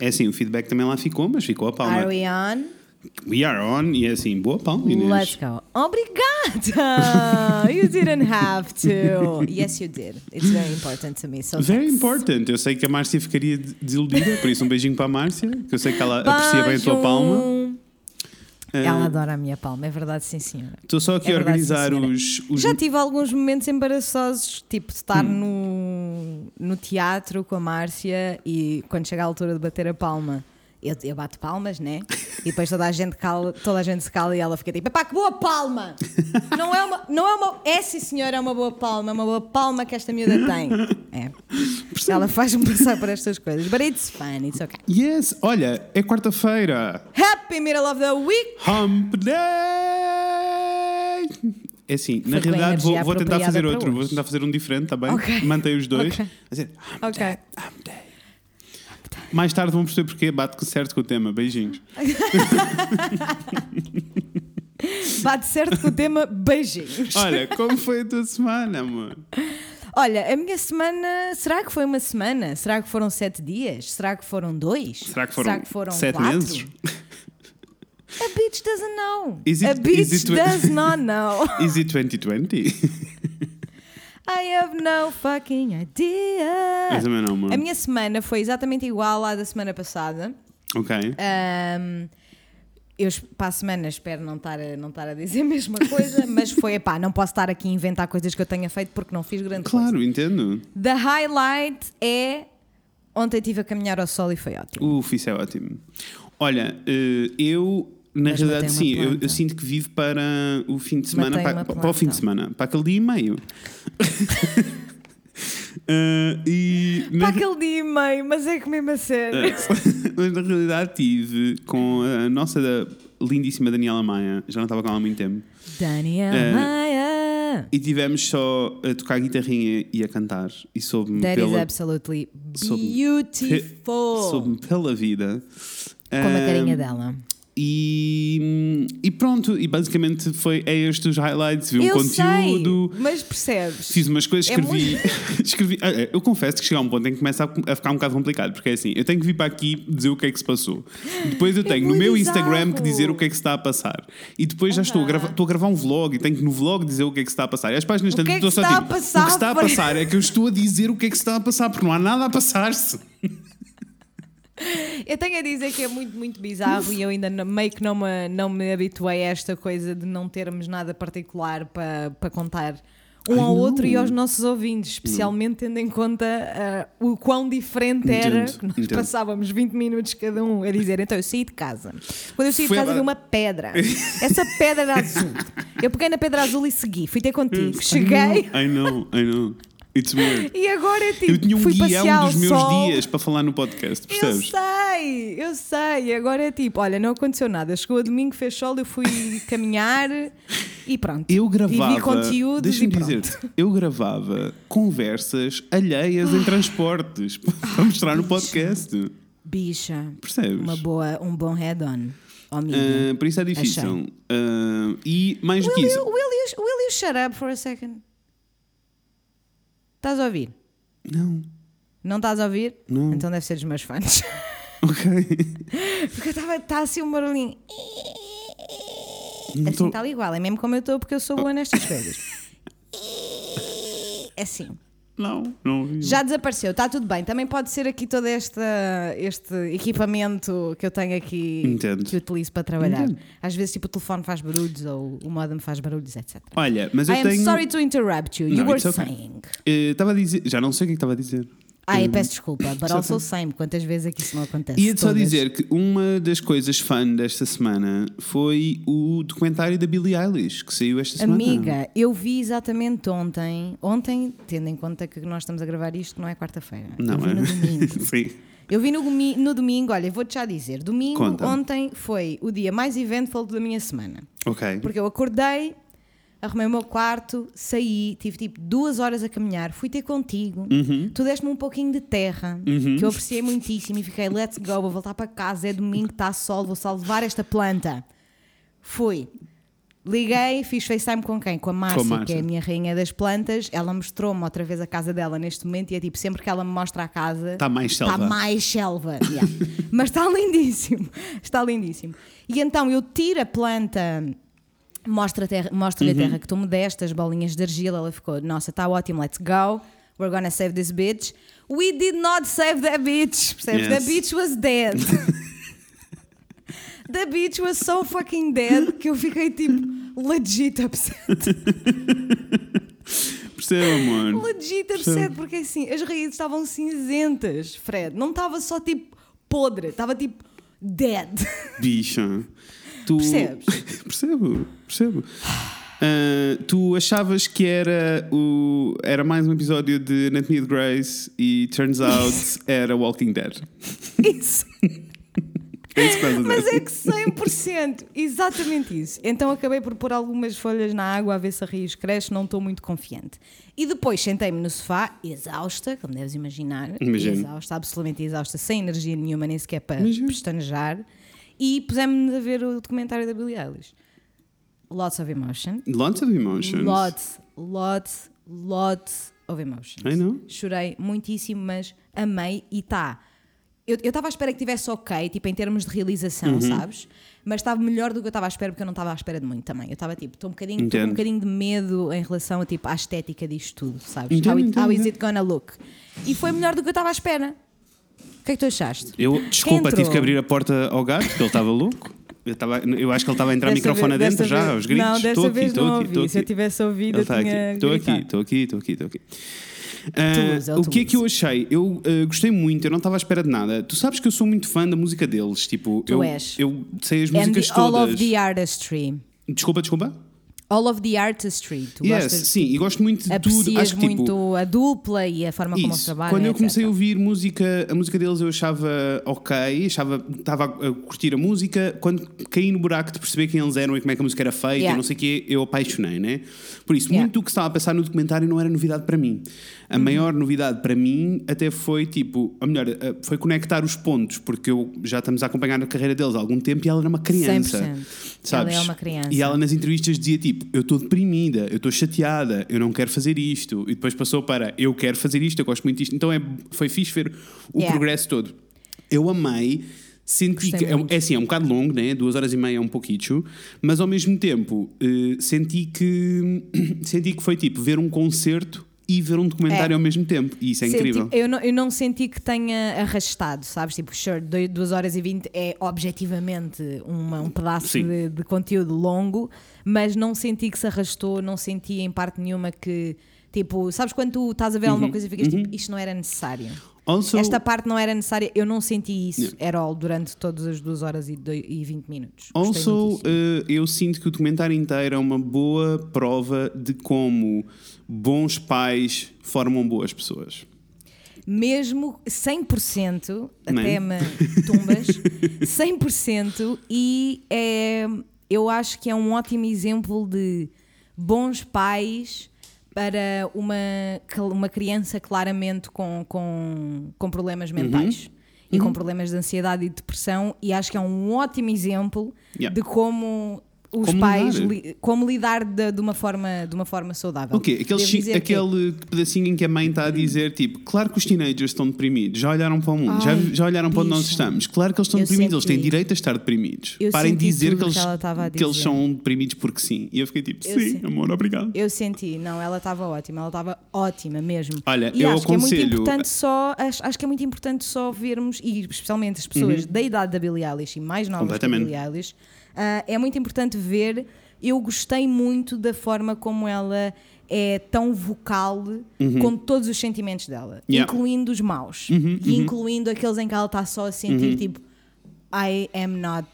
É assim, o feedback também lá ficou, mas ficou a palma. Are we on? We are on, e é assim, boa palma, Inês. Let's go. Obrigada! You didn't have to. Yes, you did. It's very important to me. So Very thanks. important. Eu sei que a Márcia ficaria desiludida, por isso um beijinho para a Márcia, que eu sei que ela aprecia bem a tua Beijo. palma. Ela Ah, adora a minha palma, é verdade, sim, senhora. Estou só aqui É a verdade, organizar senhora. os, os. Já tive alguns momentos embaraçosos, tipo de Hum. estar no, no teatro com a Márcia e quando chega a altura de bater a palma, eu, eu bato palmas, né? E depois toda a gente cala, toda a gente se cala e ela fica tipo, epá, que boa palma! Não é uma, não é uma, é sim senhora, é uma boa palma, é uma boa palma que esta miúda tem. É. Ela faz-me passar por estas coisas. But it's fun, it's okay. Yes, olha, é quarta-feira. Happy middle of the week! Hump Day! É assim, na Foi realidade vou, vou tentar fazer outro, vou hoje. tentar fazer um diferente, tá bem? Ok. Mantém os dois. Ok. A dizer, hump Ok. day, hump day. Mais tarde vão perceber porque bate certo com o tema. Beijinhos. Bate certo com o tema beijinhos. Olha, como foi a tua semana, amor? Olha, a minha semana. Será que foi uma semana? Será que foram sete dias? Será que foram dois? Será que foram, foram sete quatro? meses? A bitch doesn't know. Is it- a bitch does not know. Is it 2020? I have no fucking idea. Eu também não, amor. A minha semana foi exatamente igual à da semana passada. Ok. Ahm, eu para a semana espero não estar, a, não estar a dizer a mesma coisa, mas foi, epá, não posso estar aqui a inventar coisas que eu tenha feito porque não fiz grande coisa. Claro, entendo. The highlight é ontem estive a caminhar ao sol e foi ótimo. Uf, isso é ótimo. Olha, eh, eu, na Mas realidade, sim, eu, eu sinto que vivo para o fim de semana, para, para o fim de semana, para aquele dia e meio. Eh, e na, Para aquele dia e meio, mas é que mesmo a sério. Eh, mas na realidade tive com a nossa lindíssima Daniela Maia, já não estava com ela há muito tempo, Daniel Eh, Maia. e tivemos só a tocar guitarrinha e a cantar, e soube-me That is pela, absolutely soube-me beautiful. soube pela vida. Como a Eh, carinha dela. E, e pronto, e basicamente foi é estes os highlights, vi um eu conteúdo, sei, mas percebes? fiz umas coisas, É escrevi. escrevi ah, é, eu confesso que chega a um ponto em que começa a, ficar um bocado complicado, porque é assim, eu tenho que vir para aqui dizer o que é que se passou. Depois eu É tenho no muito meu bizarro. Instagram que dizer o que é que se está a passar. E depois já estou a, gravar, estou a gravar um vlog e tenho que no vlog dizer o que é que se está a passar. E as páginas O que é estou só está a tipo, o que está a passar é que eu estou a dizer o que é que se está a passar, porque não há nada a passar-se. Eu tenho a dizer que é muito, muito bizarro e eu ainda não- meio que não me, não me habituei a esta coisa de não termos nada particular para, para contar um Ai, ao não. outro e aos nossos ouvintes, especialmente tendo em conta ah, o quão diferente era Entendo, que nós entendo. passávamos 20 minutos cada um a dizer, então eu saí de casa. Quando eu saí Foi de casa a- vi uma pedra. Essa pedra era azul. Eu peguei na pedra azul e segui, fui ter contigo. Cheguei I know, I know. It's weird. e agora é tipo, Eu tinha um fui guião dos meus sol. dias para falar no podcast, Eu percebes? sei, eu sei. Agora é tipo, olha, não aconteceu nada. Chegou a domingo, fez sol, eu fui caminhar e pronto. Eu E gravava. vi conteúdos Deixa-me e dizer, eu gravava conversas alheias em transportes para mostrar no podcast. Bicha, Percebes? uma boa, um bom head-on. Ah, por isso é difícil. Ah, e mais do que will, isso. you, will, you, will you shut up for a second? Estás a ouvir? Não, Não estás a ouvir? Não. Então deve ser dos meus fãs. ok. Porque estava tá assim um barulhinho. Não Assim tô- tal igual, é mesmo como eu estou, porque eu sou boa nestas coisas. É assim. Não, não ouvi. Já desapareceu, está tudo bem. Também pode ser aqui todo esta, este equipamento que eu tenho aqui Entendo. que utilizo para trabalhar. Entendo. Às vezes, tipo, o telefone faz barulhos ou o modem faz barulhos, etc. Olha, mas eu I am tenho. sorry to interrupt you. You Não, were okay. saying. Eh, Estava a dizer. Já não sei o que é que estava a dizer. Ah, eu peço desculpa, but also same. Quantas vezes é que isso não acontece? Ia-te só dizer que uma das coisas fun desta semana foi o documentário da Billie Eilish, que saiu esta semana. Amiga, eu vi exatamente ontem, ontem, tendo em conta que nós estamos a gravar isto, não é quarta-feira. Não eu vi é? no domingo. Sim. Eu vi no, no domingo, olha, vou-te já dizer. Domingo, Conta. ontem, foi o dia mais eventful da minha semana. Ok. Porque eu acordei, arrumei o meu quarto, saí, tive tipo duas horas a caminhar, fui ter contigo. Uhum. Tu deste-me um pouquinho de terra, que eu apreciei muitíssimo e fiquei, let's go, vou voltar para casa, é domingo, está sol, vou salvar esta planta. Fui. Liguei, fiz FaceTime com quem? Com a Márcia, Márcia. que é a minha rainha das plantas. Ela mostrou-me outra vez a casa dela neste momento e é tipo, sempre que ela me mostra a casa. Está mais selva. Está mais selva. yeah. Mas está lindíssimo. Está lindíssimo. E então eu tiro a planta. Mostra a terra, mostra-lhe Uhum. a terra que tu me deste, as bolinhas de argila. Ela ficou, nossa, está ótimo, let's go. We're gonna save this bitch. We did not save that bitch. Percebes? Yes. The bitch was dead. The bitch was so fucking dead que eu fiquei tipo legit upset. Perceba, amor. Legit upset, porque assim, as raízes estavam cinzentas, Fred. Não estava só tipo podre, estava tipo dead. Bicha. Tu... Percebes? percebo, percebo. Ah, tu achavas que era, o, era mais um episódio de Anatomy of Grace e turns out era Walking Dead. Isso. É isso que Mas é que 100%, exatamente isso. Então acabei por pôr algumas folhas na água a ver se a raiz cresce, não estou muito confiante. E depois sentei-me no sofá, exausta, como deves imaginar, Imagino. exausta, absolutamente exausta, sem energia nenhuma, nem sequer para Imagino. pestanejar, e pusemos-nos a ver o documentário da Billie Eilish. Lots of emotion. Lots of emotions. Lots, lots, lots of emotions. I know. Chorei muitíssimo, mas amei e tá. Eu estava à espera que tivesse ok, tipo em termos de realização, Uhum. sabes? Mas estava melhor do que eu estava à espera, porque eu não estava à espera de muito também. Eu estava tipo, estou um bocadinho, um bocadinho de medo em relação a, tipo, à estética disto tudo, sabes? Entendo, how, it- entendo, how is it gonna look? E foi melhor do que eu estava à espera. O que é que tu achaste? Eu, desculpa, tive que abrir a porta ao gato, porque ele estava louco. Eu, estava, eu acho que ele estava a entrar Desta microfone vez- adentro já, vez- aos gritos. Não, desta Estou aqui, vez estou não aqui, ouvi. Se eu aqui. tivesse ouvido, Ele eu está tinha aqui. Estou aqui, estou aqui, estou aqui, estou aqui. Ah, Toulouse, é o que é que eu achei? Eu ah, gostei muito, eu não estava à espera de nada. Tu sabes que eu sou muito fã da música deles. Tipo, Tu eu, és. eu sei as And músicas the- all todas. of the artistry. Desculpa, desculpa. All of the artistry. Tu yes, gostas, sim, e gosto muito de tudo. Acho que, muito tipo, a dupla e a forma como eles Isso. trabalham. Quando eu etc. comecei a ouvir música, a música deles eu achava ok, achava, estava a curtir a música. Quando caí no buraco de perceber quem eles eram e como é que a música era feita Yeah. não sei o quê, eu apaixonei, né? Por isso, Yeah. muito do que estava a passar no documentário não era novidade para mim. A Uhum. maior novidade para mim até foi tipo, ou melhor, eh, foi conectar os pontos, porque eu já estamos a acompanhar a carreira deles há algum tempo e ela era uma criança. 100%. Sabes? Ela é uma criança. E ela nas entrevistas dizia tipo: Eu estou deprimida, eu estou chateada, eu não quero fazer isto. E depois passou para: Eu quero fazer isto, eu gosto muito disto. Então é, foi fixe ver o Yeah. progresso todo. Eu amei. Senti que é, é assim, é um bocado longo, né? duas horas e meia é um pouquinho, mas ao mesmo tempo eh, senti que senti que foi tipo ver um concerto e ver um documentário É. ao mesmo tempo. E isso é incrível. eu, não, eu não senti que tenha arrastado, sabes? Tipo, sure, 2 horas e 20 é objetivamente uma- um pedaço de, de conteúdo longo, mas não senti que se arrastou, não senti em parte nenhuma que. Tipo, sabes quando tu estás a ver alguma coisa e ficas tipo, isto não era necessário. Also, Esta parte não era necessária, eu não senti isso Yeah. at all durante todas as 2 horas e, doi- e 20 minutos. Gostei Also, eh, eu sinto que o documentário inteiro é uma boa prova de como bons pais formam boas pessoas. mesmo 100%, Não é? até me tumbas, 100%, e é, eu acho que é um ótimo exemplo de bons pais para uma, uma criança claramente com, com, com problemas mentais. E com problemas de ansiedade e depressão, e acho que é um ótimo exemplo Yeah. de como os Como pais lidar. li- como lidar de, de uma forma de uma forma saudável. O quê? Aquele, dizer que- aquele pedacinho em que a mãe está a dizer tipo, claro que os teenagers estão deprimidos, já olharam para o mundo, já, Ai, já olharam para onde nós estamos. Claro que eles estão Eu deprimidos, eles têm senti- direito a estar deprimidos. Eu Parem de senti dizer que eles, que que eles são deprimidos porque sim. E eu fiquei tipo, Eu sim, sei. amor, obrigado. Eu senti, não, ela estava ótima, ela estava ótima mesmo. Olha, e eu acho que é muito aconselho- importante só, acho, acho que é muito importante só vermos, e especialmente as pessoas da idade da Billie Eilish e mais novas da Uhum. Billie Eilish, ah, é muito importante ver. Eu gostei muito da forma como ela é tão vocal com todos os sentimentos dela, Uhum. Yeah. Uhum, incluindo os maus e incluindo aqueles em que ela está só a sentir tipo I am not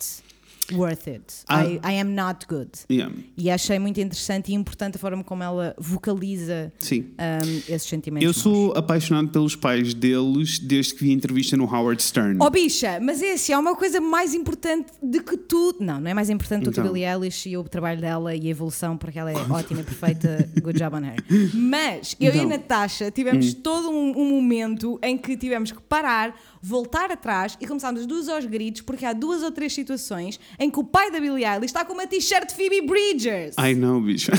worth it, Ah. I, I am not good. Yeah. E achei muito interessante e importante a forma como ela vocaliza um, esses sentimentos. Eu sou apaixonado pelos pais deles desde que vi a entrevista no Howard Stern. Oh bicha, mas é assim, há uma coisa mais importante de que tu. Não, não é mais importante do que a Então. Billie Eilish e o trabalho dela e a evolução, porque ela é ótima e perfeita. Good job on her. Mas eu e a Então. Natasha tivemos todo um, um momento em que tivemos que parar, voltar atrás e começámos as duas aos gritos, porque há duas ou três situações em que o pai da Billie Eilish está com uma t-shirt de Phoebe Bridgers. I know, bicho.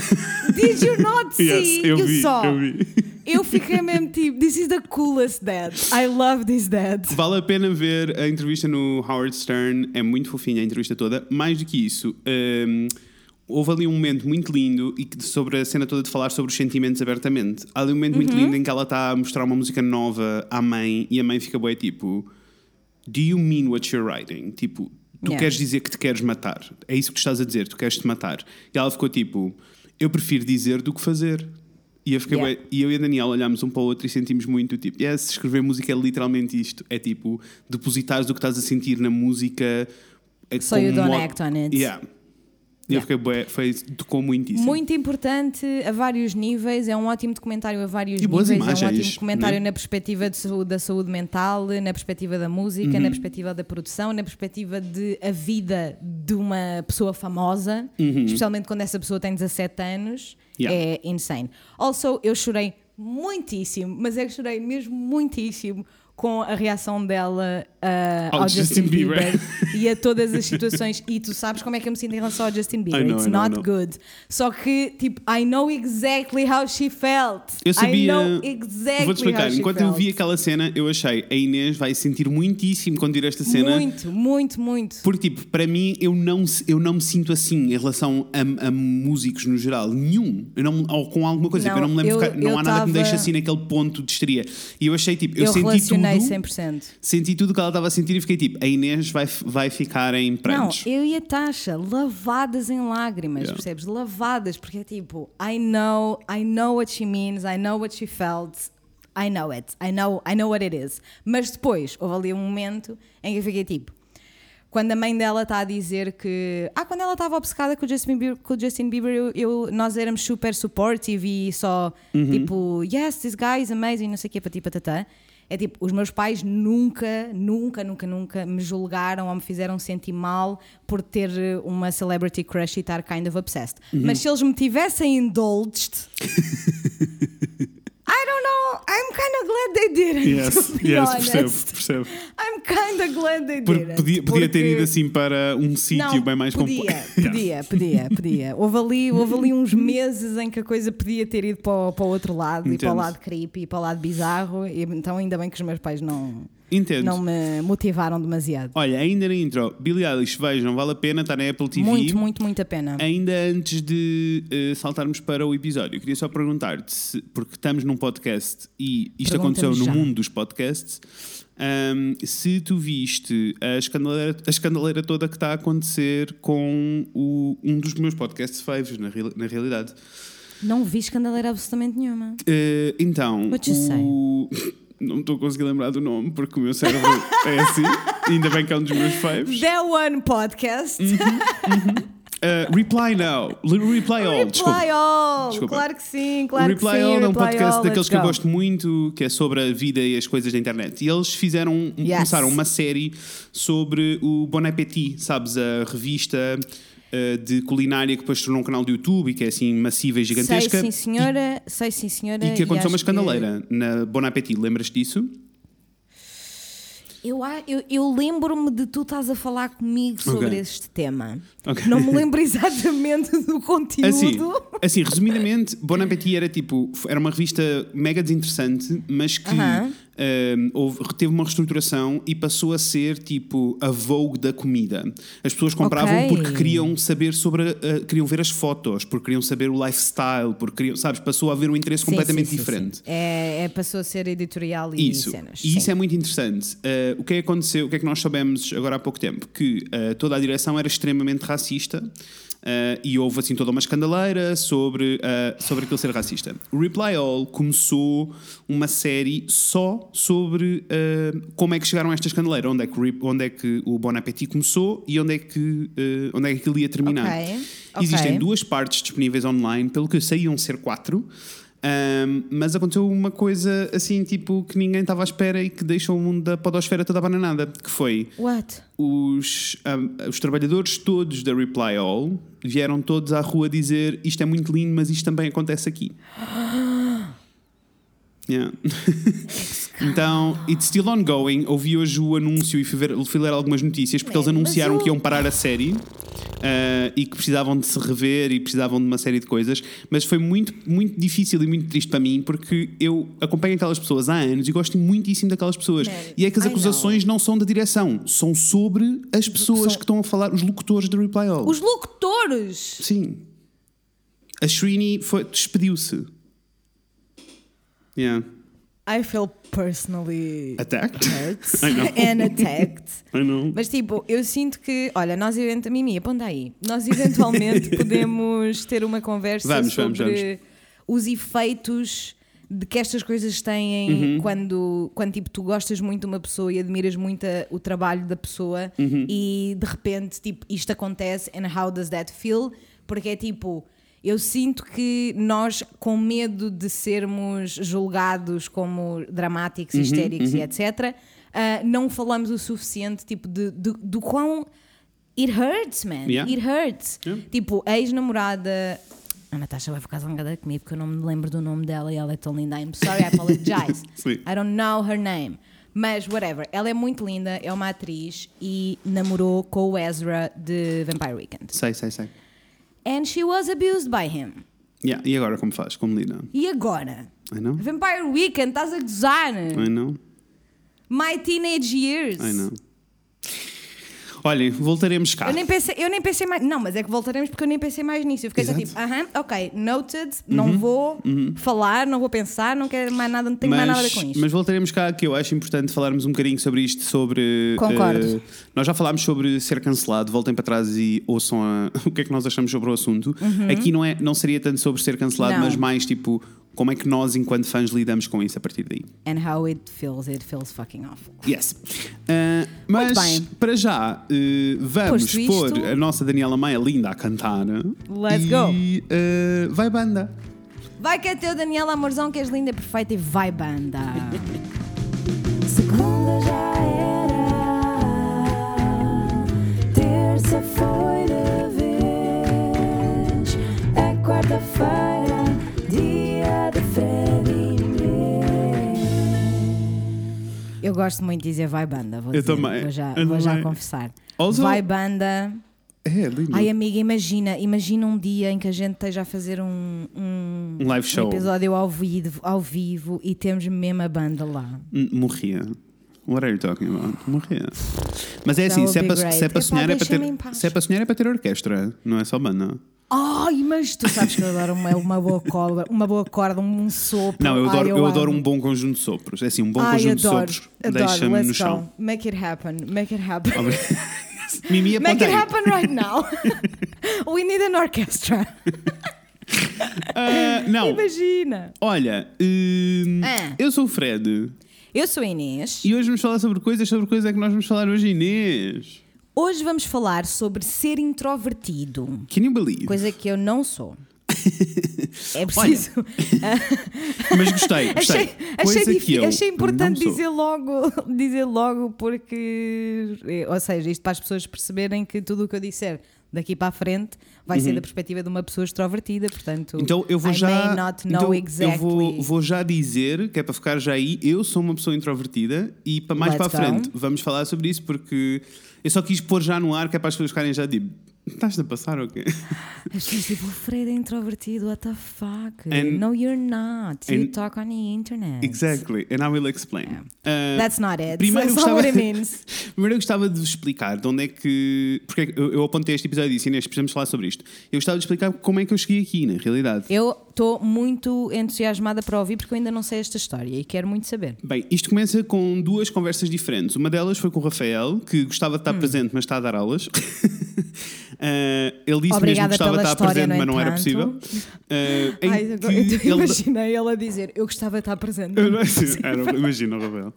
Did you not see? yes, eu vi, saw. eu vi. Eu fiquei mesmo tipo, this is the coolest dad. I love this dad. Vale a pena ver a entrevista no Howard Stern, é muito fofinha a entrevista toda. Mais do que isso, hum, houve ali um momento muito lindo e sobre a cena toda de falar sobre os sentimentos abertamente. Há ali um momento Uhum. muito lindo em que ela está a mostrar uma música nova à mãe e a mãe fica boa tipo: Do you mean what you're writing? Tipo, tu Yeah. queres dizer que te queres matar? É isso que tu estás a dizer, tu queres te matar. E ela ficou tipo: Eu prefiro dizer do que fazer. E eu, fiquei Yeah. e eu e a Daniela olhámos um para o outro e sentimos muito tipo, yes, escrever música é literalmente isto. É tipo, depositares o que estás a sentir na música. é So you don't act on it. Yeah. E eu Yeah. fiquei bué, foi, tocou muitíssimo. Muito importante a vários níveis, é um ótimo documentário a vários E boas níveis, é um imagens, ótimo documentário né? na perspectiva saúde- da saúde mental, na perspectiva da música, Uhum. na perspectiva da produção, na perspectiva de a vida de uma pessoa famosa, especialmente quando essa pessoa tem 17 anos, Uhum. Yeah. é insane. Also, eu chorei muitíssimo, mas é que chorei mesmo muitíssimo com a reação dela uh, Ao ao, Justin Justin, Bieber. Bieber, e a todas as situações. E tu sabes como é que eu me sinto em relação ao Justin Bieber. Know, It's know, not know. good. Só que, tipo, I know exactly how she felt. Eu sabia. I know exactly Vou-te explicar. how she Enquanto felt. eu vi aquela cena, eu achei a Inês vai sentir muitíssimo quando vir esta cena. Muito, muito, muito. Porque, tipo, para mim, eu não, eu não me sinto assim em relação a, a músicos no geral. Nenhum. Eu não, ou com alguma coisa. Não, tipo, eu não me lembro. eu- não eu há nada que me deixe assim naquele ponto de histeria. E eu achei, tipo, eu, Eu, senti tudo. 100%. Senti tudo que ela estava a sentir e fiquei tipo, a Inês vai, vai ficar em Não, prantos. eu e a Tasha, lavadas em lágrimas, Yeah. percebes? Lavadas, porque é tipo, I know, I know what she means, I know what she felt, I know it, I know, I know what it is. Mas depois, houve ali um momento em que eu fiquei tipo, quando a mãe dela está a dizer que. Ah, quando ela estava obcecada com o Justin Bieber, com o Justin Bieber eu, eu- nós éramos super supportive e só tipo, yes, this guy is amazing, não sei o que, pati patatá. É tipo, os meus pais nunca, nunca, nunca, nunca me julgaram ou me fizeram sentir mal por ter uma celebrity crush e estar kind of obsessed. Mas se eles me tivessem indulged. I don't know, I'm kind of glad they didn't. Yes, yes, percebo, percebo. I'm kind of glad they Porque didn't. podia, podia ter porque- ido assim para um sítio bem mais podia, complexo. podia, podia, podia. Houve ali, houve ali uns meses em que a coisa podia ter ido para o, para o outro lado e para o lado creepy e para o lado bizarro. E, então ainda bem que os meus pais não, Entendo. não me motivaram demasiado. Olha, ainda na intro, Billie Eilish, vejam, vale a pena, está na Apple TV. Muito, muito, muito a pena. Ainda antes de eh, saltarmos para o episódio, eu queria só perguntar-te, se- porque estamos num podcast e isto aconteceu no já. mundo dos podcasts, ahm, se tu viste a escandaleira, a escandaleira toda que está a acontecer com o- um dos meus podcasts faves, na, na realidade. Não vi escandaleira absolutamente nenhuma. Eh, então, What you o... não estou a conseguir lembrar do nome, porque o meu cérebro é assim, ainda bem que é um dos meus faves. The One Podcast. Uh, Reply Now, Reply All, desculpa. Reply All. Desculpa. Claro que sim, claro Reply que sim. All é um podcast All, daqueles que eu go. gosto muito, que é sobre a vida e as coisas da internet. E eles fizeram, Yes. começaram uma série sobre o Bon Appetit, sabes? A revista de culinária que depois se tornou um canal de YouTube e que é assim massiva e gigantesca. Sei sim, senhora. Sei sim, senhora. E que aconteceu uma acho que- escandaleira na Bon Appetit, lembras disso? Eu, eu, eu lembro-me de tu estás a falar comigo sobre Ok. este tema. Ok. Não me lembro exatamente do conteúdo. Assim, assim, resumidamente, Bon Appetit era tipo, era uma revista mega desinteressante, mas que Aham. Um, houve, teve uma reestruturação e passou a ser tipo a Vogue da comida. As pessoas compravam Ok. porque queriam saber sobre, a- queriam ver as fotos, porque queriam saber o lifestyle, porque queriam, sabes, passou a haver um interesse Sim, completamente sim, sim, diferente. É, é, passou a ser editorial e Isso. cenas. E isso é muito interessante. Uh, o que é que aconteceu? O que é que nós soubemos agora há pouco tempo? Que uh, toda a direção era extremamente racista. Uh, e houve assim toda uma escandaleira sobre, uh, sobre aquilo ser racista. O Reply All começou uma série só sobre uh, como é que chegaram a esta escandaleira, onde é que, onde é que o Bon Appetit começou e onde é que, onde é que aquilo ia terminar. Ok, Existem ok. duas partes disponíveis online, pelo que eu sei, iam ser quatro. Um, mas aconteceu uma coisa assim, tipo, que ninguém estava à espera e que deixou o mundo da podosfera toda abananada, que foi What? os, um, os trabalhadores todos da Reply All vieram todos à rua dizer isto é muito lindo, mas isto também acontece aqui. Yeah. Então, it's still ongoing. Ouvi hoje o anúncio e fui, ver, fui ler algumas notícias porque Man, eles anunciaram que iam parar a série. ah, e que precisavam de se rever e precisavam de uma série de coisas, mas foi muito, muito difícil e muito triste para mim porque eu acompanho aquelas pessoas há anos e gosto muitíssimo daquelas pessoas. Man, e é que as I acusações não são da direção, são sobre as pessoas São- que estão a falar, os locutores do Reply All. Os locutores! Sim. A Srini despediu-se. Yeah. I feel personally Attacked? hurt I know. and attacked. I know. Mas tipo, eu sinto que, olha, nós eventualmente, Mimi, aponta aí, nós eventualmente podemos ter uma conversa Vamos, vamos, sobre os efeitos de que estas coisas têm Uhum. quando, quando tipo, tu gostas muito de uma pessoa e admiras muito a- o trabalho da pessoa Uhum. e de repente tipo, isto acontece and how does that feel? Porque é tipo, eu sinto que nós, com medo de sermos julgados como dramáticos, Uhum, histéricos e etc., ah, não falamos o suficiente tipo, de, de- do quão. It hurts, man. Yeah. It hurts. Yeah. Tipo, a ex-namorada. A Natasha vai ficar zangada comigo porque eu não me lembro do nome dela e ela é tão linda. I'm sorry, I apologize. I don't know her name. Mas, whatever. Ela é muito linda, é uma atriz e namorou com o Ezra de Vampire Weekend. Sei, sei, sei. And she was abused by him. Yeah. E agora como faz? Como lida? E agora? I know. Vampire Weekend, estás a gozar? I know. My teenage years. I know. Olhem, voltaremos cá. Eu nem, pensei, eu nem pensei mais. Não, mas é que voltaremos porque eu nem pensei mais nisso. Eu fiquei só tipo, aham, ok, noted, não vou falar, não vou pensar, não quero mais nada, não tenho mais nada a ver com isto. mas voltaremos cá que eu acho importante falarmos um bocadinho sobre isto, sobre... Concordo. eh, nós já falámos sobre ser cancelado, voltem para trás e ouçam a- o que é que nós achamos sobre o assunto. Aqui não, é, não seria tanto sobre ser cancelado, Uhum. Não. mas mais tipo, como é que nós enquanto fãs lidamos com isso a partir daí. And how it feels, it feels fucking awful. Yes. Uh, mas para já, uh, vamos Posto pôr isto- a nossa Daniela Maia linda a cantar. Let's e, go. uh, vai banda. Vai que é teu, Daniela Amorzão, que és linda, perfeita e vai banda. Segunda já era, terça foi de vez, é quarta-feira, Eu gosto muito de dizer vai banda, vou Eu dizer. também, Vou já, eu vou já também. confessar. Also- Vai banda. É, lindo. Ai, amiga, imagina, imagina um dia em que a gente esteja a fazer um, um, Um live show. episódio ao vivo, ao vivo e temos mesmo a banda lá. Morria. What are you talking about? Morria. Mas é assim, se é, para, se é para sonhar, é para ter. Se é para sonhar, é para ter orquestra, não é só banda. Ai, mas tu sabes que eu adoro uma, uma boa corda, uma boa corda, um sopro. Não, eu Ai, adoro, eu adoro um bom conjunto de sopros. É assim, um bom Ai, conjunto adoro, de sopros adoro. deixa-me no go. chão. Make it happen, make it happen. Mimi Make aponta it happen right now. We need an orchestra. Ah, não, Imagina. olha, hum, Ah. eu sou o Fred. Eu sou a Inês. E hoje vamos falar sobre coisas, sobre coisas é que nós vamos falar hoje, Inês. Hoje vamos falar sobre ser introvertido. Can you believe? Coisa que eu não sou. É preciso. Mas gostei, gostei. achei, achei, Coisa que difí- eu achei importante dizer logo, dizer logo, porque. Ou seja, isto para as pessoas perceberem que tudo o que eu disser daqui para a frente vai ser da perspectiva de uma pessoa extrovertida, portanto. Uhum. Então eu vou I já. may not know então, exactly. Eu vou, vou já dizer, que é para ficar já aí, eu sou uma pessoa introvertida e para mais Let's para a frente vamos falar sobre isso porque eu só quis pôr já no ar que é para as pessoas ficarem já tipo. Estás a passar ou quê? As pessoas tipo, o Fred é introvertido, what the fuck? And- no, you're not. You talk on the internet. Exactly, and I will explain. Uh, That's not it. Primeiro That's not gostava- what it means. Primeiro eu gostava de vos explicar de onde é que. Porque é eu, eu apontei este episódio e disse, Inês, precisamos falar sobre isto. Eu gostava de explicar como é que eu cheguei aqui, na realidade. Eu estou muito entusiasmada para ouvir porque eu ainda não sei esta história e quero muito saber. Bem, isto começa com duas conversas diferentes. Uma delas foi com o Rafael, que gostava de estar Hum. presente, mas está a dar aulas. Uh, ele disse Obrigada mesmo que de pela estar história, presente, mas não era possível. Uh, Ai, eu ele- imaginei ela dizer: Eu gostava de estar presente. Imagina Rafael.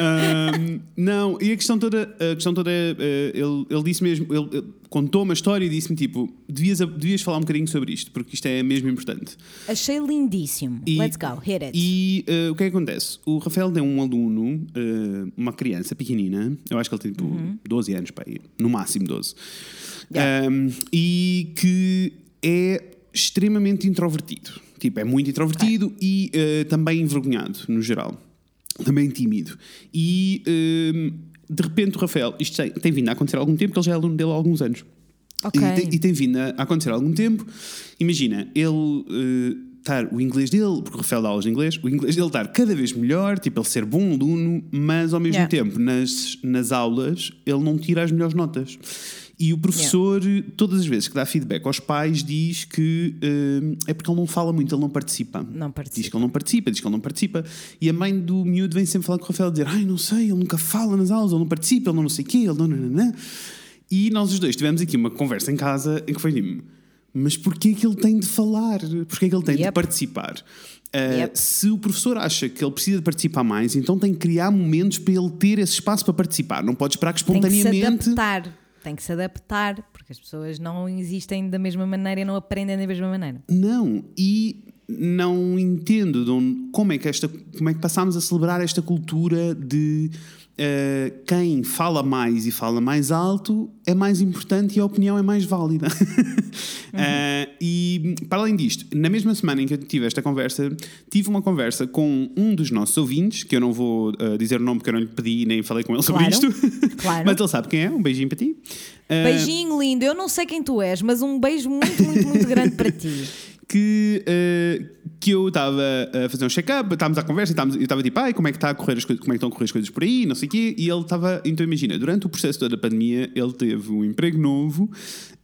Ahm, não, e a questão toda, a questão toda é, eh, ele, ele disse mesmo, ele, ele contou uma história e disse-me tipo, devias, devias falar um bocadinho sobre isto, porque isto é mesmo importante. Achei lindíssimo. E- Let's go, hit it. E o que é que acontece? O Rafael tem um aluno, uma criança pequenina, eu acho que ele tem tipo 12 anos, aí, no máximo 12, Yeah. Ahm, e que é extremamente introvertido. Tipo, é muito introvertido e eh, também envergonhado, no geral. também tímido. E hum, de repente o Rafael, isto tem, tem vindo a acontecer há algum tempo, que ele já é aluno dele há alguns anos. Ok. E, tem, e tem vindo a acontecer há algum tempo. Imagina, ele eh, estar o inglês dele, porque o Rafael dá aulas de inglês, o inglês dele estar cada vez melhor, tipo ele ser bom aluno, mas ao mesmo Yeah. tempo nas, nas aulas ele não tira as melhores notas. E o professor, todas as vezes que dá feedback aos pais, diz que eh, é porque ele não fala muito, ele não participa. Não participa. Diz que ele não participa, diz que ele não participa. E a mãe do miúdo vem sempre falar com o Rafael, dizer: Ai, não sei, ele nunca fala nas aulas, ele não participa, ele não, não sei o quê, ele não, não, não, não. E nós os dois tivemos aqui uma conversa em casa em que foi tipo, mas porquê que ele tem de falar? Porquê que ele tem de Yep. participar? Uh, Yep. Se o professor acha que ele precisa de participar mais, então tem que criar momentos para ele ter esse espaço para participar. Não pode esperar que Tem que se espontaneamente. adaptar. Tem que se adaptar, porque as pessoas não existem da mesma maneira e não aprendem da mesma maneira. Não, e não entendo de onde- como é que esta como é que passámos a celebrar esta cultura de eh, quem fala mais e fala mais alto é mais importante e a opinião é mais válida. Eh, e para além disto, na mesma semana em que eu tive esta conversa, tive uma conversa com um dos nossos ouvintes, que eu não vou eh, dizer o nome porque eu não lhe pedi nem falei com ele sobre Claro, isto, claro. mas ele sabe quem é. Um beijinho para ti. Beijinho lindo, eu não sei quem tu és, mas um beijo muito, muito, muito grande para ti. que, eh, que eu estava a fazer um check-up, estávamos à conversa e eu estava tipo, ai, como é que está a correr as coisas, como é que estão a correr as coisas por aí, não sei o quê, e ele estava, então imagina, durante o processo da pandemia, ele teve um emprego novo,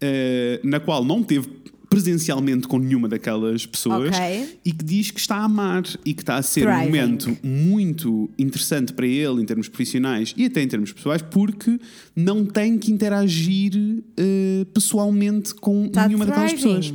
eh, na qual não teve presencialmente com nenhuma daquelas pessoas Ok. e que diz que está a amar e que está a ser um Thriving. momento muito interessante para ele em termos profissionais e até em termos pessoais porque não tem que interagir eh, pessoalmente com Está nenhuma daquelas pessoas.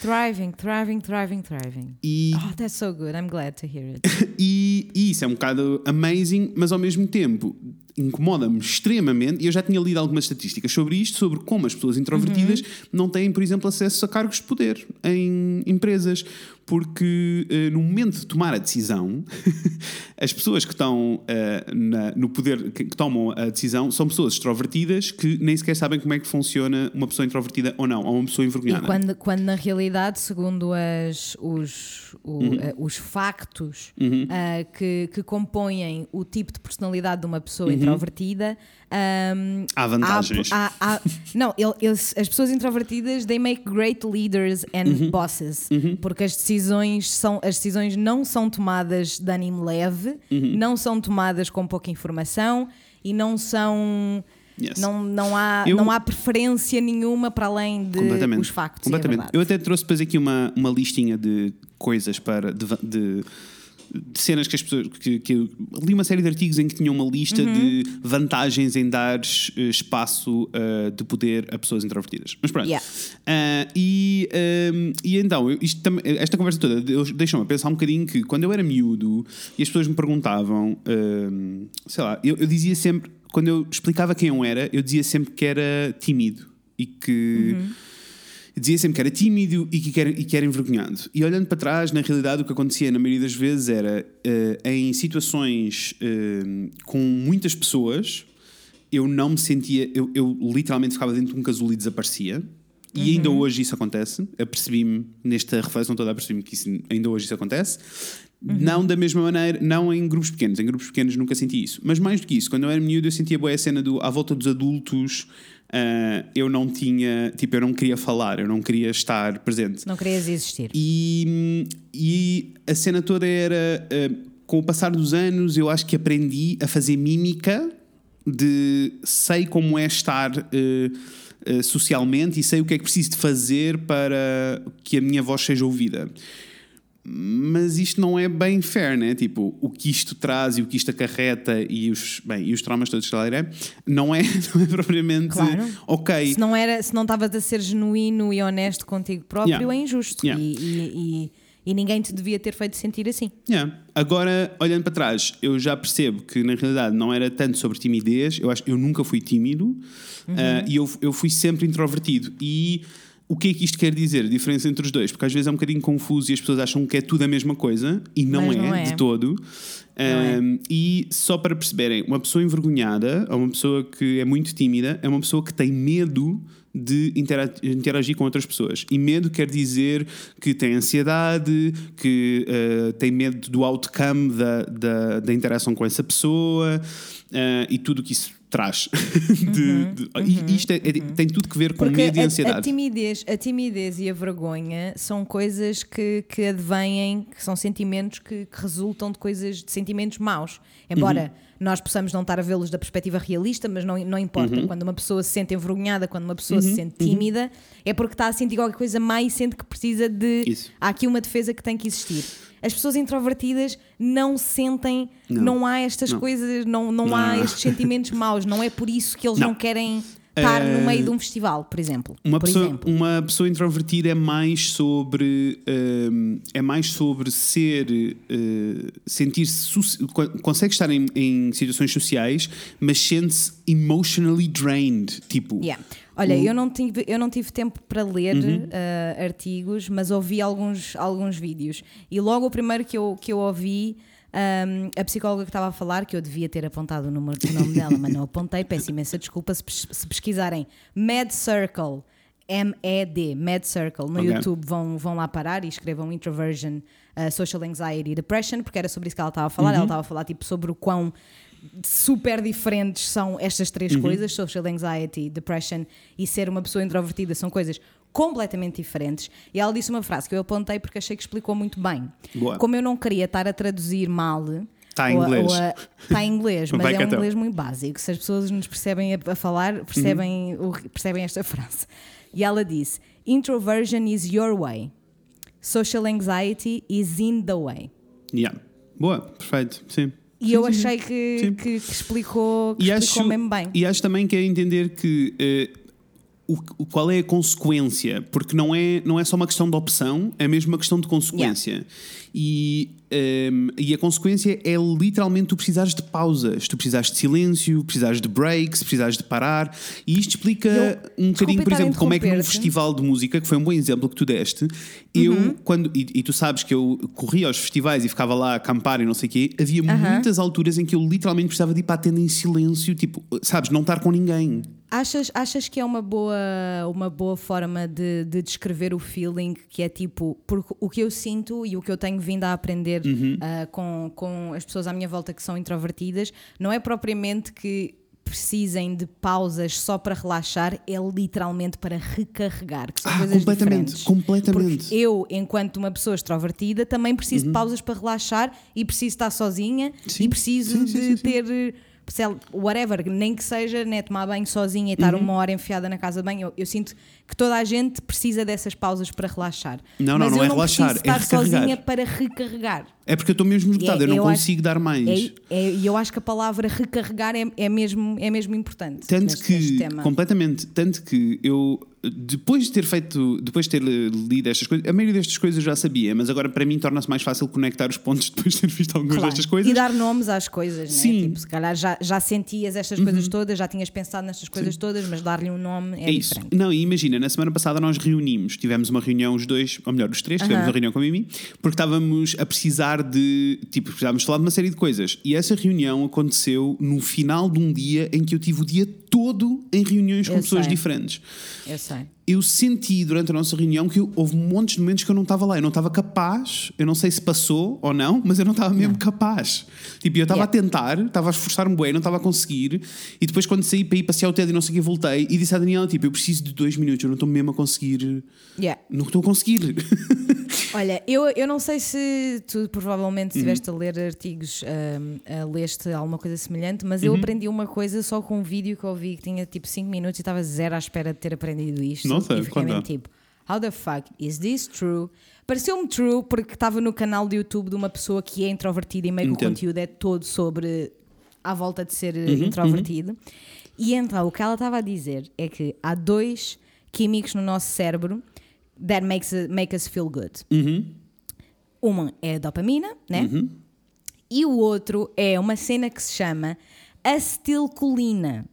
Thriving. Thriving, thriving, thriving. E Oh, that's so good. I'm glad to hear it. E, e isso é um bocado amazing, mas ao mesmo tempo incomoda-me extremamente. E eu já tinha lido algumas estatísticas sobre isto, sobre como as pessoas introvertidas não têm, por exemplo, acesso a cargos de poder em empresas. Porque eh, no momento de tomar a decisão, as pessoas que estão eh, na- no poder, que, que tomam a decisão, são pessoas extrovertidas que nem sequer sabem como é que funciona uma pessoa introvertida ou não, ou uma pessoa E envergonhada. quando, quando na realidade, segundo as, os, o- Uhum. eh, os factos ah, que, que compõem o tipo de personalidade de uma pessoa introvertida, ahm, Há Uhum. vantagens. há- há- há- não, ele- eles- as pessoas introvertidas they make great leaders and Uhum. bosses porque as decisões são as decisões não são tomadas de ânimo leve, Uhum. não são tomadas com pouca informação e não são Yes. não, não, há, Eu- não há preferência nenhuma para além de os factos. Completamente. Eu até trouxe depois aqui uma, uma listinha de coisas para. de- de cenas que as pessoas. Que, que li uma série de artigos em que tinham uma lista Uhum. de vantagens em dar eh, espaço eh, de poder a pessoas introvertidas. Mas pronto. Yeah. Ah, e, ahm, e então, tam- esta conversa toda deixou-me a pensar um bocadinho que quando eu era miúdo e as pessoas me perguntavam, ahm, sei lá, eu, eu dizia sempre, quando eu explicava quem eu era, eu dizia sempre que era tímido e que. Eu dizia sempre que era tímido e que era, e que era envergonhado. E olhando para trás, na realidade, o que acontecia na maioria das vezes era eh, em situações eh, com muitas pessoas, eu não me sentia. Eu, eu literalmente ficava dentro de um casulo e desaparecia. E ainda hoje isso acontece. Apercebi-me, nesta reflexão toda, apercebi-me que isso, ainda hoje isso acontece. Não da mesma maneira, não em grupos pequenos. Em grupos pequenos nunca senti isso. Mas mais do que isso, quando eu era miúdo, eu sentia boa a cena do à volta dos adultos. ah, eu não tinha, tipo, eu não queria falar, eu não queria estar presente. Não querias existir. E, e a cena toda era, eh, com o passar dos anos, eu acho que aprendi a fazer mímica de sei como é estar eh, socialmente e sei o que é que preciso de fazer para que a minha voz seja ouvida. Mas isto não é bem fair, né? Tipo, o que isto traz e o que isto acarreta e os, bem, e os traumas todos que ela é, não é, não é propriamente Claro. ok. Se não era, se não estavas a ser genuíno e honesto contigo próprio, Yeah. é injusto. Yeah. E, e- e- e ninguém te devia ter feito sentir assim. Yeah. Agora, olhando para trás, eu já percebo que na realidade não era tanto sobre timidez. Eu acho eu nunca fui tímido Uhum. ah, e eu, eu fui sempre introvertido. E O que é que isto quer dizer? A diferença entre os dois? Porque às vezes é um bocadinho confuso e as pessoas acham que é tudo a mesma coisa e não, é, não é. de todo. é. Um, E só para perceberem, uma pessoa envergonhada ou uma pessoa que é muito tímida é uma pessoa que tem medo de intera- interagir com outras pessoas. E medo quer dizer que tem ansiedade, que uh, tem medo do outcome da, da, da interação com essa pessoa uh, e tudo o que isso traz. De- de- e isto é- é- tem tudo que ver com Uhum, Porque medo e a- A, ansiedade. timidez, a timidez e a vergonha são coisas que, que advêm, que são sentimentos que, que resultam de coisas, de sentimentos maus. Embora Uhum. nós possamos não estar a vê-los da perspectiva realista, mas não, não importa. Uhum. Quando uma pessoa se sente envergonhada, quando uma pessoa se sente tímida, é porque está a sentir qualquer coisa má e sente que precisa de. Isso. Há aqui uma defesa que tem que existir. As pessoas introvertidas não sentem, não, Não. há estas Não. coisas, não, não, Não, há estes sentimentos maus. Não é por isso que eles não, querem estar Eh, no meio de um festival, por exemplo. Uma por pessoa, exemplo. uma pessoa introvertida é mais sobre hum, é mais sobre ser uh, sentir-se consegue estar em, em situações sociais mas sente-se emotionally drained tipo Yeah. Olha, eu, não tive, eu não tive tempo para ler Uhum. eh, artigos, mas ouvi alguns, alguns vídeos. E logo o primeiro que eu, que eu ouvi, ahm, a psicóloga que estava a falar, que eu devia ter apontado o, número, o nome dela, mas não apontei, peço imensa desculpa se, se pesquisarem Med Circle, M-E-D, Med Circle, no Ok. YouTube, vão, vão lá parar e escrevam Introversion, uh, Social Anxiety e Depression, porque era sobre isso que ela estava a falar. Ela estava a falar tipo, sobre o quão super diferentes são estas três Uhum. coisas, social anxiety, depression e ser uma pessoa introvertida, são coisas completamente diferentes. E ela disse uma frase que eu apontei porque achei que explicou muito bem. Boa. Como eu não queria estar a traduzir mal. Tá em inglês. Está em inglês, mas Vai é um então. inglês muito básico. Se as pessoas nos percebem a, a falar, percebem, Uhum. o- percebem esta frase. E ela disse: Introversion is your way. Social anxiety is in the way. yeah. boa perfeito sim E eu achei que, Sim. que, que explicou, que e explicou acho, mesmo bem. e acho também que é entender que eh, o, o- qual é a consequência, porque não é, não é só uma questão de opção, é mesmo uma questão de consequência. E, ehm, e a consequência é literalmente tu precisares de pausas, tu precisares de silêncio, precisares de breaks, precisares de parar. E isto explica Eu- um bocadinho, por exemplo, como é que num festival de música, que foi um bom exemplo que tu deste, eu, quando, e, e tu sabes que eu corria aos festivais e ficava lá a acampar e não sei o quê, havia muitas alturas em que eu literalmente precisava de ir para a tenda em silêncio, tipo, sabes, não estar com ninguém. Achas, achas que é uma boa, uma boa forma de, de descrever o feeling que é tipo, porque o que eu sinto e o que eu tenho vindo a aprender Uhum. ah, com, com as pessoas à minha volta que são introvertidas, não é propriamente que precisem de pausas só para relaxar, é literalmente para recarregar, que são Ah, coisas completamente, diferentes. completamente. Porque eu, enquanto uma pessoa extrovertida, também preciso Uhum. de pausas para relaxar e preciso estar sozinha Sim, e preciso sim, de sim, ter whatever, nem que seja né, tomar banho sozinha e estar Uhum. uma hora enfiada na casa de banho. Eu, eu sinto que toda a gente precisa dessas pausas para relaxar. Não, não, Mas não é não relaxar, preciso é estar recarregar. sozinha para recarregar. É porque eu estou mesmo esgotado, E é- eu não eu acho- consigo dar mais. É- é- E eu acho que a palavra recarregar é, é, mesmo, é mesmo importante. Tanto neste, neste que, tema. completamente, tanto que eu, depois de ter feito, depois de ter lido estas coisas, a maioria destas coisas eu já sabia, mas agora para mim torna-se mais fácil conectar os pontos depois de ter visto algumas Claro. destas coisas. E dar nomes às coisas, Sim. né? Tipo, se calhar já, já sentias estas coisas todas, já tinhas pensado nestas coisas todas, mas dar-lhe um nome é, É isso. diferente. Não, e imagina, na semana passada nós reunimos, tivemos uma reunião os dois, ou melhor, os três, tivemos Aham. uma reunião com a Mimi, porque estávamos a precisar de, tipo, precisávamos falar de uma série de coisas. E essa reunião aconteceu no final de um dia em que eu tive o dia todo em reuniões com Eu pessoas sei. diferentes. Eu sei. Eu senti durante a nossa reunião que houve montes de momentos que eu não estava lá. Eu não estava capaz, eu não sei se passou ou não, mas eu não estava mesmo capaz. Tipo, eu estava Yeah. a tentar, estava a esforçar-me bem, não estava a conseguir. E depois, quando saí para ir passear o TED e não sei o que, voltei e disse à Daniela: Tipo, eu preciso de dois minutos, eu não estou mesmo a conseguir. Yeah. Não estou a conseguir. Olha, eu, eu não sei se tu provavelmente Uhum. estiveste a ler artigos, a leste alguma coisa semelhante, mas Uhum. eu aprendi uma coisa só com um vídeo que eu vi que tinha tipo 5 minutos e estava zero à espera de ter aprendido isto. Nossa, e fiquei mesmo tipo, how the fuck is this true? Pareceu-me true porque estava no canal do YouTube de uma pessoa que é introvertida e meio que o conteúdo é todo sobre à volta de ser Uhum, introvertido. E então o que ela estava a dizer é que há dois químicos no nosso cérebro that makes, make us feel good. Uhum. Uma é a dopamina, né? E o outro é uma cena que se chama acetilcolina,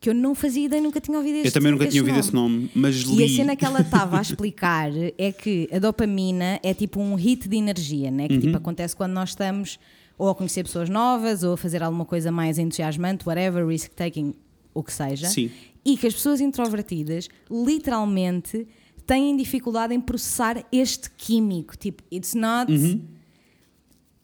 que eu não fazia ideia, nunca tinha ouvido este Eu também nunca tinha ouvido esse nome, mas li. E a cena que ela estava a explicar é que a dopamina é tipo um hit de energia, né? que Uhum. tipo acontece quando nós estamos ou a conhecer pessoas novas ou a fazer alguma coisa mais entusiasmante, whatever, risk-taking, o que seja. Sim. E que as pessoas introvertidas literalmente têm dificuldade em processar este químico. Tipo, it's not. Uhum.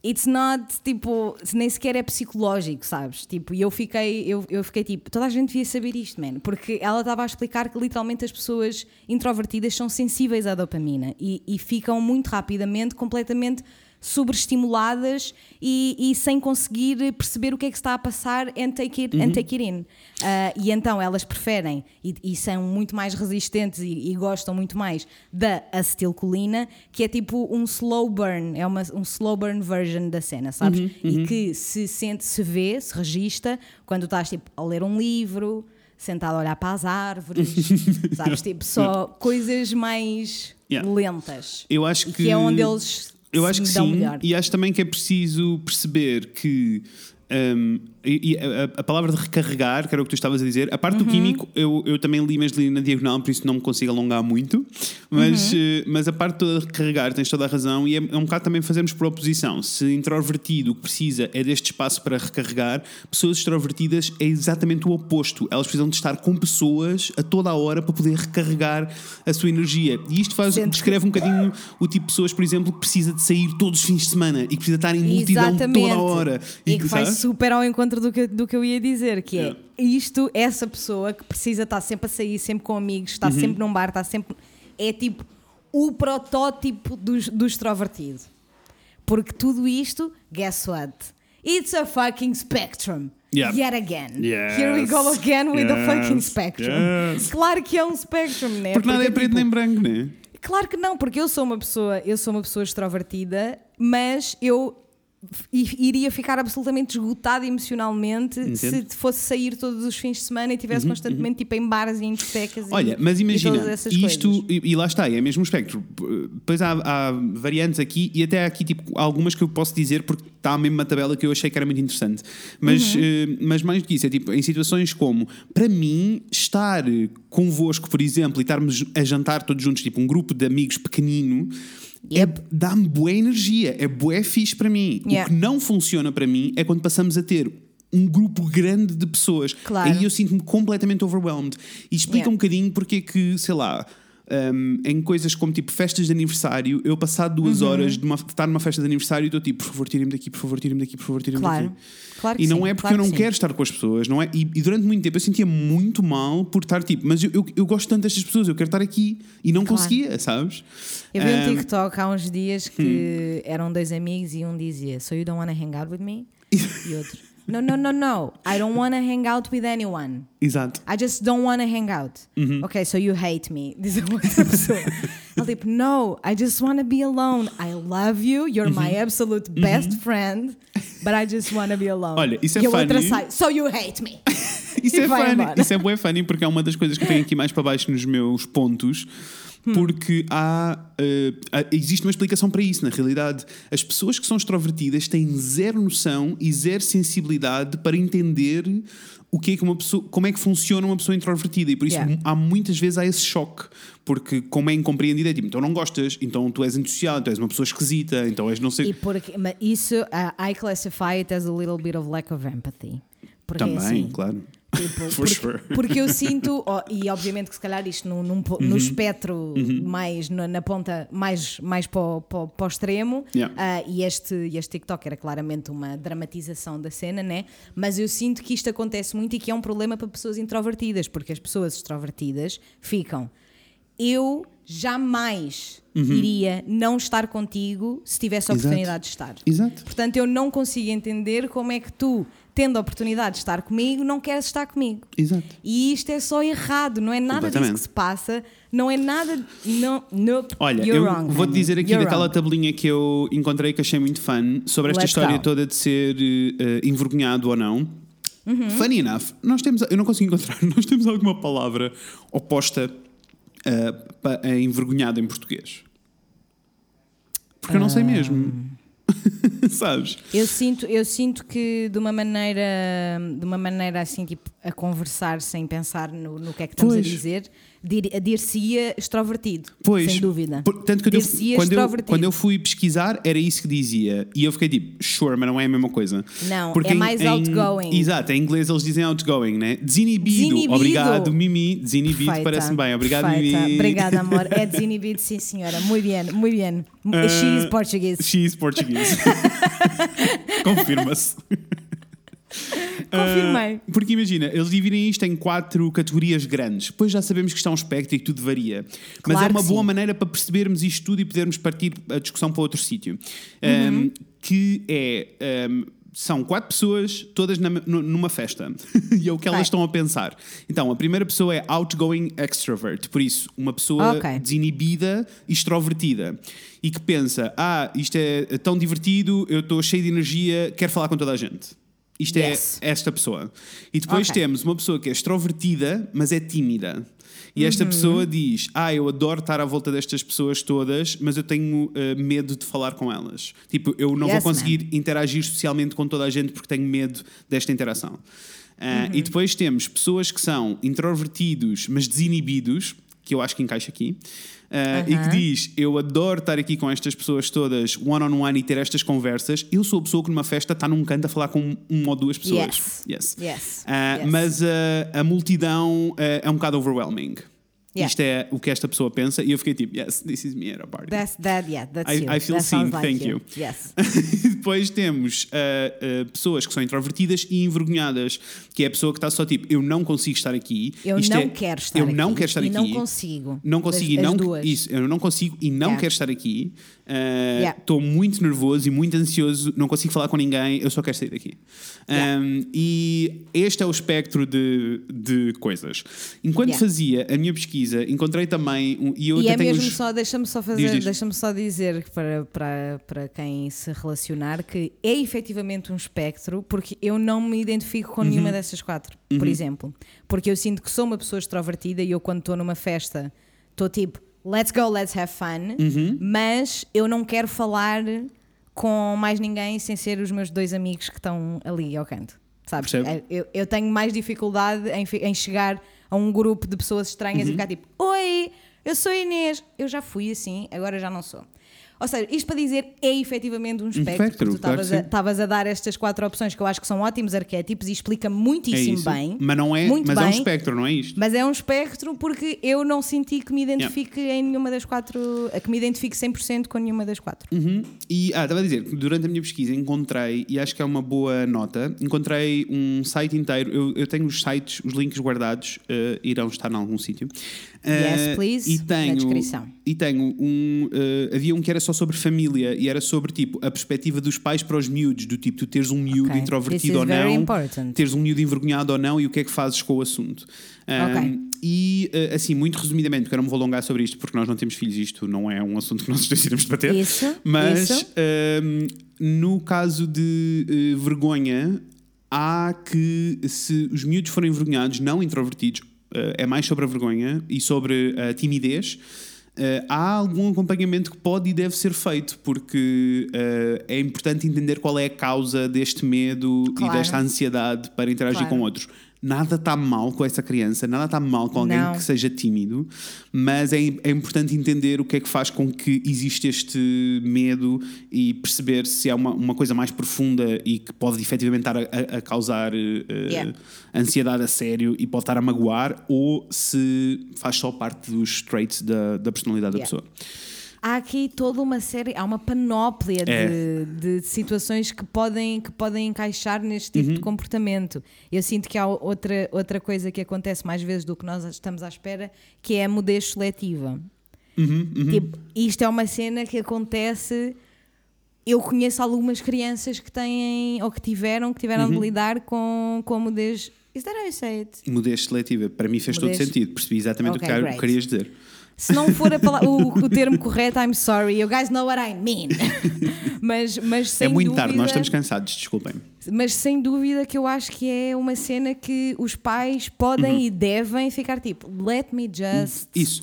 It's not, tipo, nem sequer é psicológico, sabes? Tipo, e eu fiquei, eu, eu fiquei tipo, toda a gente devia saber isto, man. Porque ela estava a explicar que literalmente as pessoas introvertidas são sensíveis à dopamina e, e ficam muito rapidamente completamente sobreestimuladas e, e sem conseguir perceber o que é que está a passar and take it, and take it in. Ah, e então elas preferem e, e são muito mais resistentes e, e gostam muito mais da acetilcolina, que é tipo um slow burn, é uma, um slow burn version da cena, sabes? E que se sente, se vê, se registra quando estás tipo a ler um livro, sentado a olhar para as árvores, sabes? Tipo, só coisas mais Yeah. lentas. Eu acho que. Que é onde eles Eu acho que sim. melhor. E acho também que é preciso perceber que. hum, e- e a, a palavra de recarregar, que era o que tu estavas a dizer, a parte Uhum. do químico eu, eu também li, mas li na diagonal, por isso não me consigo alongar muito. Mas, Uhum. eh, mas a parte toda de recarregar, tens toda a razão, e é, é um bocado também fazermos por oposição. Se introvertido o que precisa é deste espaço para recarregar, pessoas extrovertidas é exatamente o oposto. Elas precisam de estar com pessoas a toda a hora para poder recarregar a sua energia. E isto faz, Sente- descreve um bocadinho o tipo de pessoas, por exemplo, que precisa de sair todos os fins de semana e que precisa estar em multidão Exatamente. toda a hora. E que vai sabe? super ao encontro do que, do que eu ia dizer, que é Yeah. isto, essa pessoa que precisa estar sempre a sair, sempre com amigos, está Uhum. sempre num bar, está sempre. É tipo o protótipo do, do extrovertido. Porque tudo isto, guess what? It's a fucking spectrum. Yeah. Yet again. Yes. Here we go again with the fucking Yes. spectrum. Yes. Claro que é um spectrum, né? Porque nada é preto tipo, nem branco, né? Claro que não, porque eu sou uma pessoa, eu sou uma pessoa extrovertida, mas eu iria ficar absolutamente esgotada emocionalmente se Entendo. fosse sair todos os fins de semana e estivesse constantemente tipo em bares e em discotecas e- Olha, mas e imagina, todas essas isto, e, e lá está, é mesmo o espectro. Depois há, há variantes aqui e até há aqui tipo, algumas que eu posso dizer porque está mesmo uma tabela que eu achei que era muito interessante. Mas, Uhum. eh, mas mais do que isso, é tipo, em situações como, para mim, estar convosco, por exemplo, e estarmos a jantar todos juntos, tipo um grupo de amigos pequenino. É- Yep. Dá-me boa energia, é bué fixe para mim. O Yeah. que não funciona para mim é quando passamos a ter um grupo grande de pessoas. Claro. Aí eu sinto-me completamente overwhelmed. E explica Yeah. um bocadinho porque é que, sei lá, um, em coisas como tipo festas de aniversário, eu passado duas Uhum. horas de, uma- de estar numa festa de aniversário, estou tipo, por favor, tirem-me daqui, por favor, tirem-me daqui, por favor, tirem-me Claro. daqui. Claro que E não sim, é porque claro eu não que sim. quero estar com as pessoas, não é? E, e durante muito tempo eu sentia muito mal por estar tipo, mas eu, eu, eu gosto tanto destas pessoas, eu quero estar aqui e não Claro. conseguia, sabes? Eu vi um Um, TikTok há uns dias Hum. que eram dois amigos e um dizia So you don't wanna hang out with me? E outro No, no, no, no. I don't wanna hang out with anyone. Exato. I just don't wanna hang out. Uhum. Ok, so you hate me. Diz a outra pessoa. Ela tipo, no, I just wanna be alone. I love you, you're my Uhum. absolute best friend, but I just wanna be alone. Olha, isso é e a outra funny. sai, so you hate me. Isso E é funny, isso é bué funny porque é uma das coisas que eu tenho aqui mais para baixo nos meus pontos. Hum. Porque há, há- existe uma explicação para isso, na realidade. As pessoas que são extrovertidas têm zero noção e zero sensibilidade para entender o que é que uma pessoa, como é que funciona uma pessoa introvertida. E por isso Yeah. há muitas vezes há esse choque. Porque como é incompreendido, é tipo, então não gostas, então tu és entusiasta, tu és uma pessoa esquisita, então és não sei. E porque, mas isso, uh, I classify it as a little bit of lack of empathy. Porque Também, assim, claro. Tipo, For porque, sure. porque eu sinto, oh, e obviamente que se calhar isto num, num po- Uhum. no espectro mais na, na ponta mais, mais para, o, para, para o extremo, Yeah. ah, e este, este TikTok era claramente uma dramatização da cena, né? Mas eu sinto que isto acontece muito e que é um problema para pessoas introvertidas, porque as pessoas extrovertidas ficam. Eu jamais iria não estar contigo se tivesse a Uhum. Exato. oportunidade de estar. Exato. Portanto, eu não consigo entender como é que tu, tendo a oportunidade de estar comigo, não queres estar comigo. Exato. E isto é só errado, não é nada disso que se passa, não é nada. Não, nope, Olha, eu wrong, vou-te dizer aqui You're daquela wrong. tabelinha que eu encontrei que achei muito fun sobre esta Let's história go. toda de ser eh, envergonhado ou não. Uhum. Funny enough, nós temos, eu não consigo encontrar, nós temos alguma palavra oposta pa- a envergonhado em português. Porque eu não sei Ah. mesmo. Sabes? Eu sinto, eu sinto que de uma maneira, de uma maneira assim, tipo, a conversar sem pensar no, no que é que estamos Pois. a dizer, dir-se-ia extrovertido, Pois. sem dúvida. Por- tanto que eu, quando, eu, extrovertido. quando eu fui pesquisar, era isso que dizia. E eu fiquei tipo, sure, mas não é a mesma coisa. Não, é mais outgoing. Exato, em inglês eles dizem outgoing, né? Desinibido. Desinibido. Obrigado, Mimi. Desinibido parece-me bem. Obrigado, perfeita. Mimi. Obrigada, amor. É desinibido, sim, senhora. Muito bem, muito bem. Ah, She is Portuguese. X português. Confirma-se. Confirmei. Ah, porque imagina, eles dividem isto em quatro categorias grandes. Depois já sabemos que está um espectro e que tudo varia. Mas Claro é uma boa sim. maneira para percebermos isto tudo e podermos partir a discussão para outro sítio. Uhum. Um, que é. um, são quatro pessoas, todas na- nu- numa festa. e é o que elas Ok. estão a pensar. Então, a primeira pessoa é outgoing extrovert. Por isso, uma pessoa Ok. desinibida e extrovertida. E que pensa: ah, isto é tão divertido, eu estou cheio de energia, quero falar com toda a gente. Isto Yes. é esta pessoa. E depois Ok. temos uma pessoa que é extrovertida, mas é tímida. E Uhum. esta pessoa diz: Ah, eu adoro estar à volta destas pessoas todas, mas eu tenho eh, medo de falar com elas. Tipo, eu não Yes, vou conseguir interagir socialmente com toda a gente porque tenho medo desta interação. Ah, Uhum. E depois temos pessoas que são introvertidos, mas desinibidos, que eu acho que encaixa aqui. Ah, E que diz: Eu adoro estar aqui com estas pessoas todas one-on-one e ter estas conversas. Eu sou a pessoa que numa festa está num canto a falar com uma ou duas pessoas. Yes. Yes. Ah, Yes. Mas ah, a multidão é um bocado overwhelming. Yeah. Isto é o que esta pessoa pensa. E eu fiquei tipo, yes, this is me at a party. That's that, yeah, that's I- you. I feel that seen, like thank you. Yes. E depois temos ah, ah, pessoas que são introvertidas e envergonhadas, que é a pessoa que está só tipo, eu não consigo estar aqui. Eu Isto não é- quero estar eu aqui. não quero estar e aqui. não consigo. Não consigo e não isso, eu não consigo e não Yeah. quero estar aqui. Yeah. Estou muito nervoso e muito ansioso, não consigo falar com ninguém, eu só quero sair daqui. Yeah. Um, e este é o espectro de, de coisas. Enquanto Yeah. fazia a minha pesquisa, encontrei também um, e eu E é tenho mesmo os- só, deixa-me só fazer, deixa-me só dizer para, para, para quem se relacionar que é efetivamente um espectro, porque eu não me identifico com Uhum. nenhuma dessas quatro, por exemplo. Porque eu sinto que sou uma pessoa extrovertida e eu, quando estou numa festa, estou tipo, let's go, let's have fun, Uhum. mas eu não quero falar com mais ninguém sem ser os meus dois amigos que estão ali ao canto. Sabes? É, Eu, eu tenho mais dificuldade em, em chegar a um grupo de pessoas estranhas Uhum. e ficar tipo: Oi, eu sou a Inês. Eu já fui assim, agora já não sou. Ou seja, isto para dizer é efetivamente um espectro. espectro, porque tu claro estavas a- sim. estavas a, dar estas quatro opções que eu acho que são ótimos arquétipos e explica é muitíssimo isso. bem. Mas não é, muito mas é um bem. espectro, não é isto? Mas é um espectro porque eu não senti que me identifique em nenhuma das quatro, que me identifique 100% com nenhuma das quatro. Uhum. E ah, estava a dizer, durante a minha pesquisa encontrei, e acho que é uma boa nota, encontrei um site inteiro. Eu, eu tenho os sites, os links guardados, eh, irão estar em algum sítio. Yes, Eh, please, E na tenho, descrição. E tenho um. eh, havia um que era só sobre família e era sobre tipo a perspectiva dos pais para os miúdos, do tipo tu teres um miúdo Ok. This introvertido ou não, important. teres um miúdo envergonhado ou não e o que é que fazes com o assunto. Um, Ok. E eh, assim, muito resumidamente, porque eu não me vou alongar sobre isto porque nós não temos filhos, isto não é um assunto que nós dois iremos debater. Isso, Mas isso. hum, no caso de eh, vergonha, há que se os miúdos forem envergonhados, não introvertidos, eh, é mais sobre a vergonha e sobre a timidez. Eh, há algum acompanhamento que pode e deve ser feito, porque eh, é importante entender qual é a causa deste medo Claro. e desta ansiedade para interagir Claro. com outros. Nada está mal com essa criança, nada está mal com alguém Não. que seja tímido, mas é, é importante entender o que é que faz com que existe este medo e perceber se é uma, uma coisa mais profunda e que pode efetivamente estar a, a- causar eh, Yeah. ansiedade a sério e pode estar a magoar, ou se faz só parte dos traits da, da personalidade Yeah. da pessoa. Há aqui toda uma série, há uma panóplia É. de, de situações que podem, que podem encaixar neste tipo Uhum. de comportamento. Eu sinto que há outra, outra coisa que acontece mais vezes do que nós estamos à espera, que é a mudez seletiva. Uhum, Tipo, isto é uma cena que acontece. Eu conheço algumas crianças que têm ou que tiveram, que tiveram Uhum. de lidar com, com a mudez. Is that how you say it? Mudez seletiva, para mim fez Mudez- todo sentido, percebi exatamente Ok, o que great. querias dizer. Se não for o, o termo correto, I'm sorry. You guys know what I mean. mas, mas sem é muito dúvida, tarde, nós estamos cansados, desculpem-me. Mas sem dúvida que eu acho que é uma cena que os pais podem Uhum. e devem ficar tipo, let me just. Isso.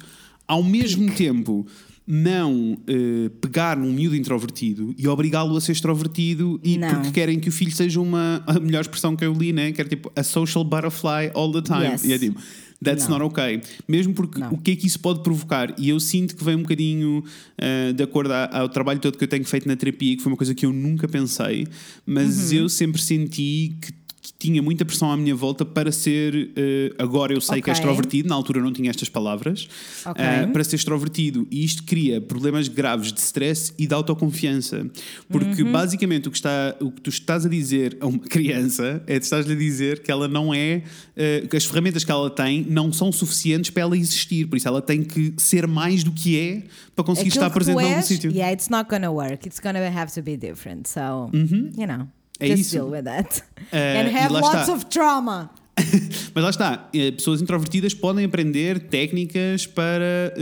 Ao mesmo tempo, não eh, pegar num miúdo introvertido e obrigá-lo a ser extrovertido e Não. porque querem que o filho seja uma a melhor expressão que eu li, né? Que tipo a social butterfly all the time. Yes. E é tipo, that's Não. not okay. Mesmo porque Não. o que é que isso pode provocar? E eu sinto que vem um bocadinho eh, de acordo ao trabalho todo que eu tenho feito na terapia, que foi uma coisa que eu nunca pensei, mas Uhum. eu sempre senti que, que tinha muita pressão à minha volta para ser. eh, agora eu sei que é extrovertido, na altura eu não tinha estas palavras, Ok. eh, para ser extrovertido. E isto cria problemas graves de stress e de autoconfiança. Porque Uhum. basicamente o que, está, o que tu estás a dizer a uma criança é que estás-lhe a dizer que ela não é. eh, que as ferramentas que ela tem não são suficientes para ela existir. Por isso ela tem que ser mais do que é para conseguir Aquilo estar presente em algum sítio. Yeah, it's not gonna work. It's gonna have to be different. So, you know, É just isso. deal with that. Eh, And have lots está. of trauma. Mas lá está, eh, pessoas introvertidas podem aprender técnicas para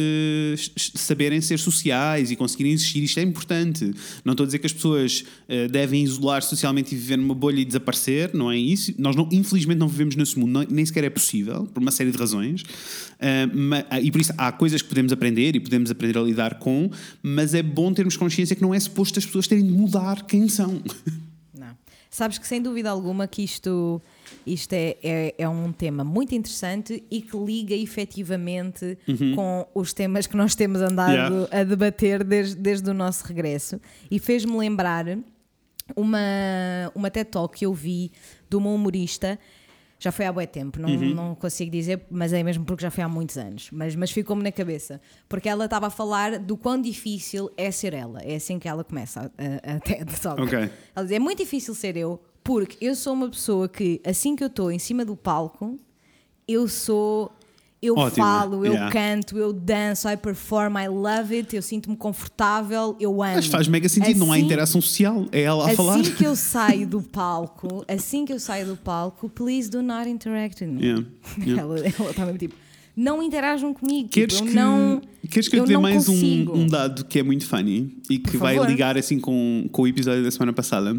s- saberem ser sociais e conseguirem existir. Isto é importante. Não estou a dizer que as pessoas eh, devem isolar socialmente e viver numa bolha e desaparecer, não é isso. Nós, não, infelizmente, não vivemos nesse mundo, não- nem sequer é possível, por uma série de razões. Eh, ma- ah, e por isso há coisas que podemos aprender e podemos aprender a lidar com, mas é bom termos consciência que não é suposto as pessoas terem de mudar quem são. Sabes que sem dúvida alguma que isto, isto é, é, é um tema muito interessante e que liga efetivamente com os temas que nós temos andado Uhum. Yeah. a debater desde, desde o nosso regresso. E fez-me lembrar uma, uma TED Talk que eu vi de uma humorista. Já foi há bué tempo, não, Uhum. não consigo dizer, mas é mesmo porque já foi há muitos anos. Mas, mas ficou-me na cabeça. Porque ela estava a falar do quão difícil é ser ela. É assim que ela começa a, a, a TED Talk. Ok. Ela diz, é muito difícil ser eu, porque eu sou uma pessoa que, assim que eu estou em cima do palco, eu sou. Eu Ótima, falo, eu yeah. canto, eu danço, I perform, I love it, eu sinto-me confortável, eu amo. Mas faz mega sentido, não há Assim- interação social, é ela a Assim falar. que eu saio do palco, assim que eu saio do palco, please do not interact with me. Yeah, yeah. Ela está mesmo tipo, não interajam comigo. Queres tipo, eu que, não, queres que eu, te dê mais um, um dado que é muito funny e que Por vai favor. ligar assim com, com o episódio da semana passada?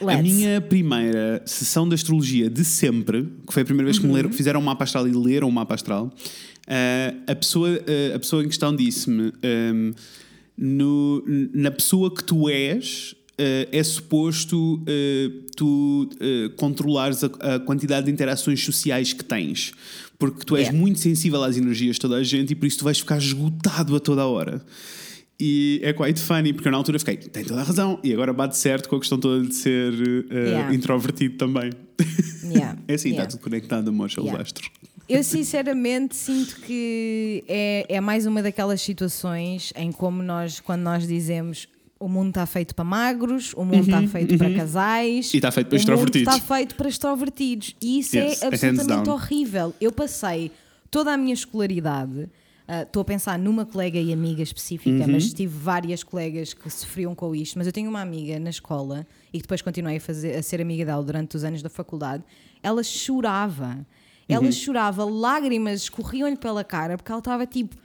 A Let's. minha primeira sessão de astrologia de sempre, que foi a primeira vez que me Uhum. leram, fizeram um mapa astral e leram um mapa astral, eh, a, pessoa, eh, a pessoa em questão disse-me: ehm, no- na pessoa que tu és. eh, é suposto eh, tu eh, controlares a, a quantidade de interações sociais que tens, porque tu és Yeah. muito sensível às energias de toda a gente e por isso tu vais ficar esgotado a toda a hora. E é quite funny, porque eu na altura fiquei, tem toda a razão, e agora bate certo com a questão toda de ser eh, Yeah. introvertido também. Yeah, é assim, está tudo conectado, amor, astros. Eu sinceramente sinto que é, é mais uma daquelas situações em como nós, quando nós dizemos o mundo está feito para magros, o mundo está feito para casais Uhum, E está feito para extrovertidos. está feito para extrovertidos. E isso Yes, é absolutamente horrível. Eu passei toda a minha escolaridade. ah, Estou a pensar numa colega e amiga específica, Uhum. mas tive várias colegas que sofriam com isto. Mas eu tenho uma amiga na escola e depois continuei a, fazer, a ser amiga dela durante os anos da faculdade. Ela chorava. Ela Uhum. chorava, lágrimas escorriam-lhe pela cara porque ela estava tipo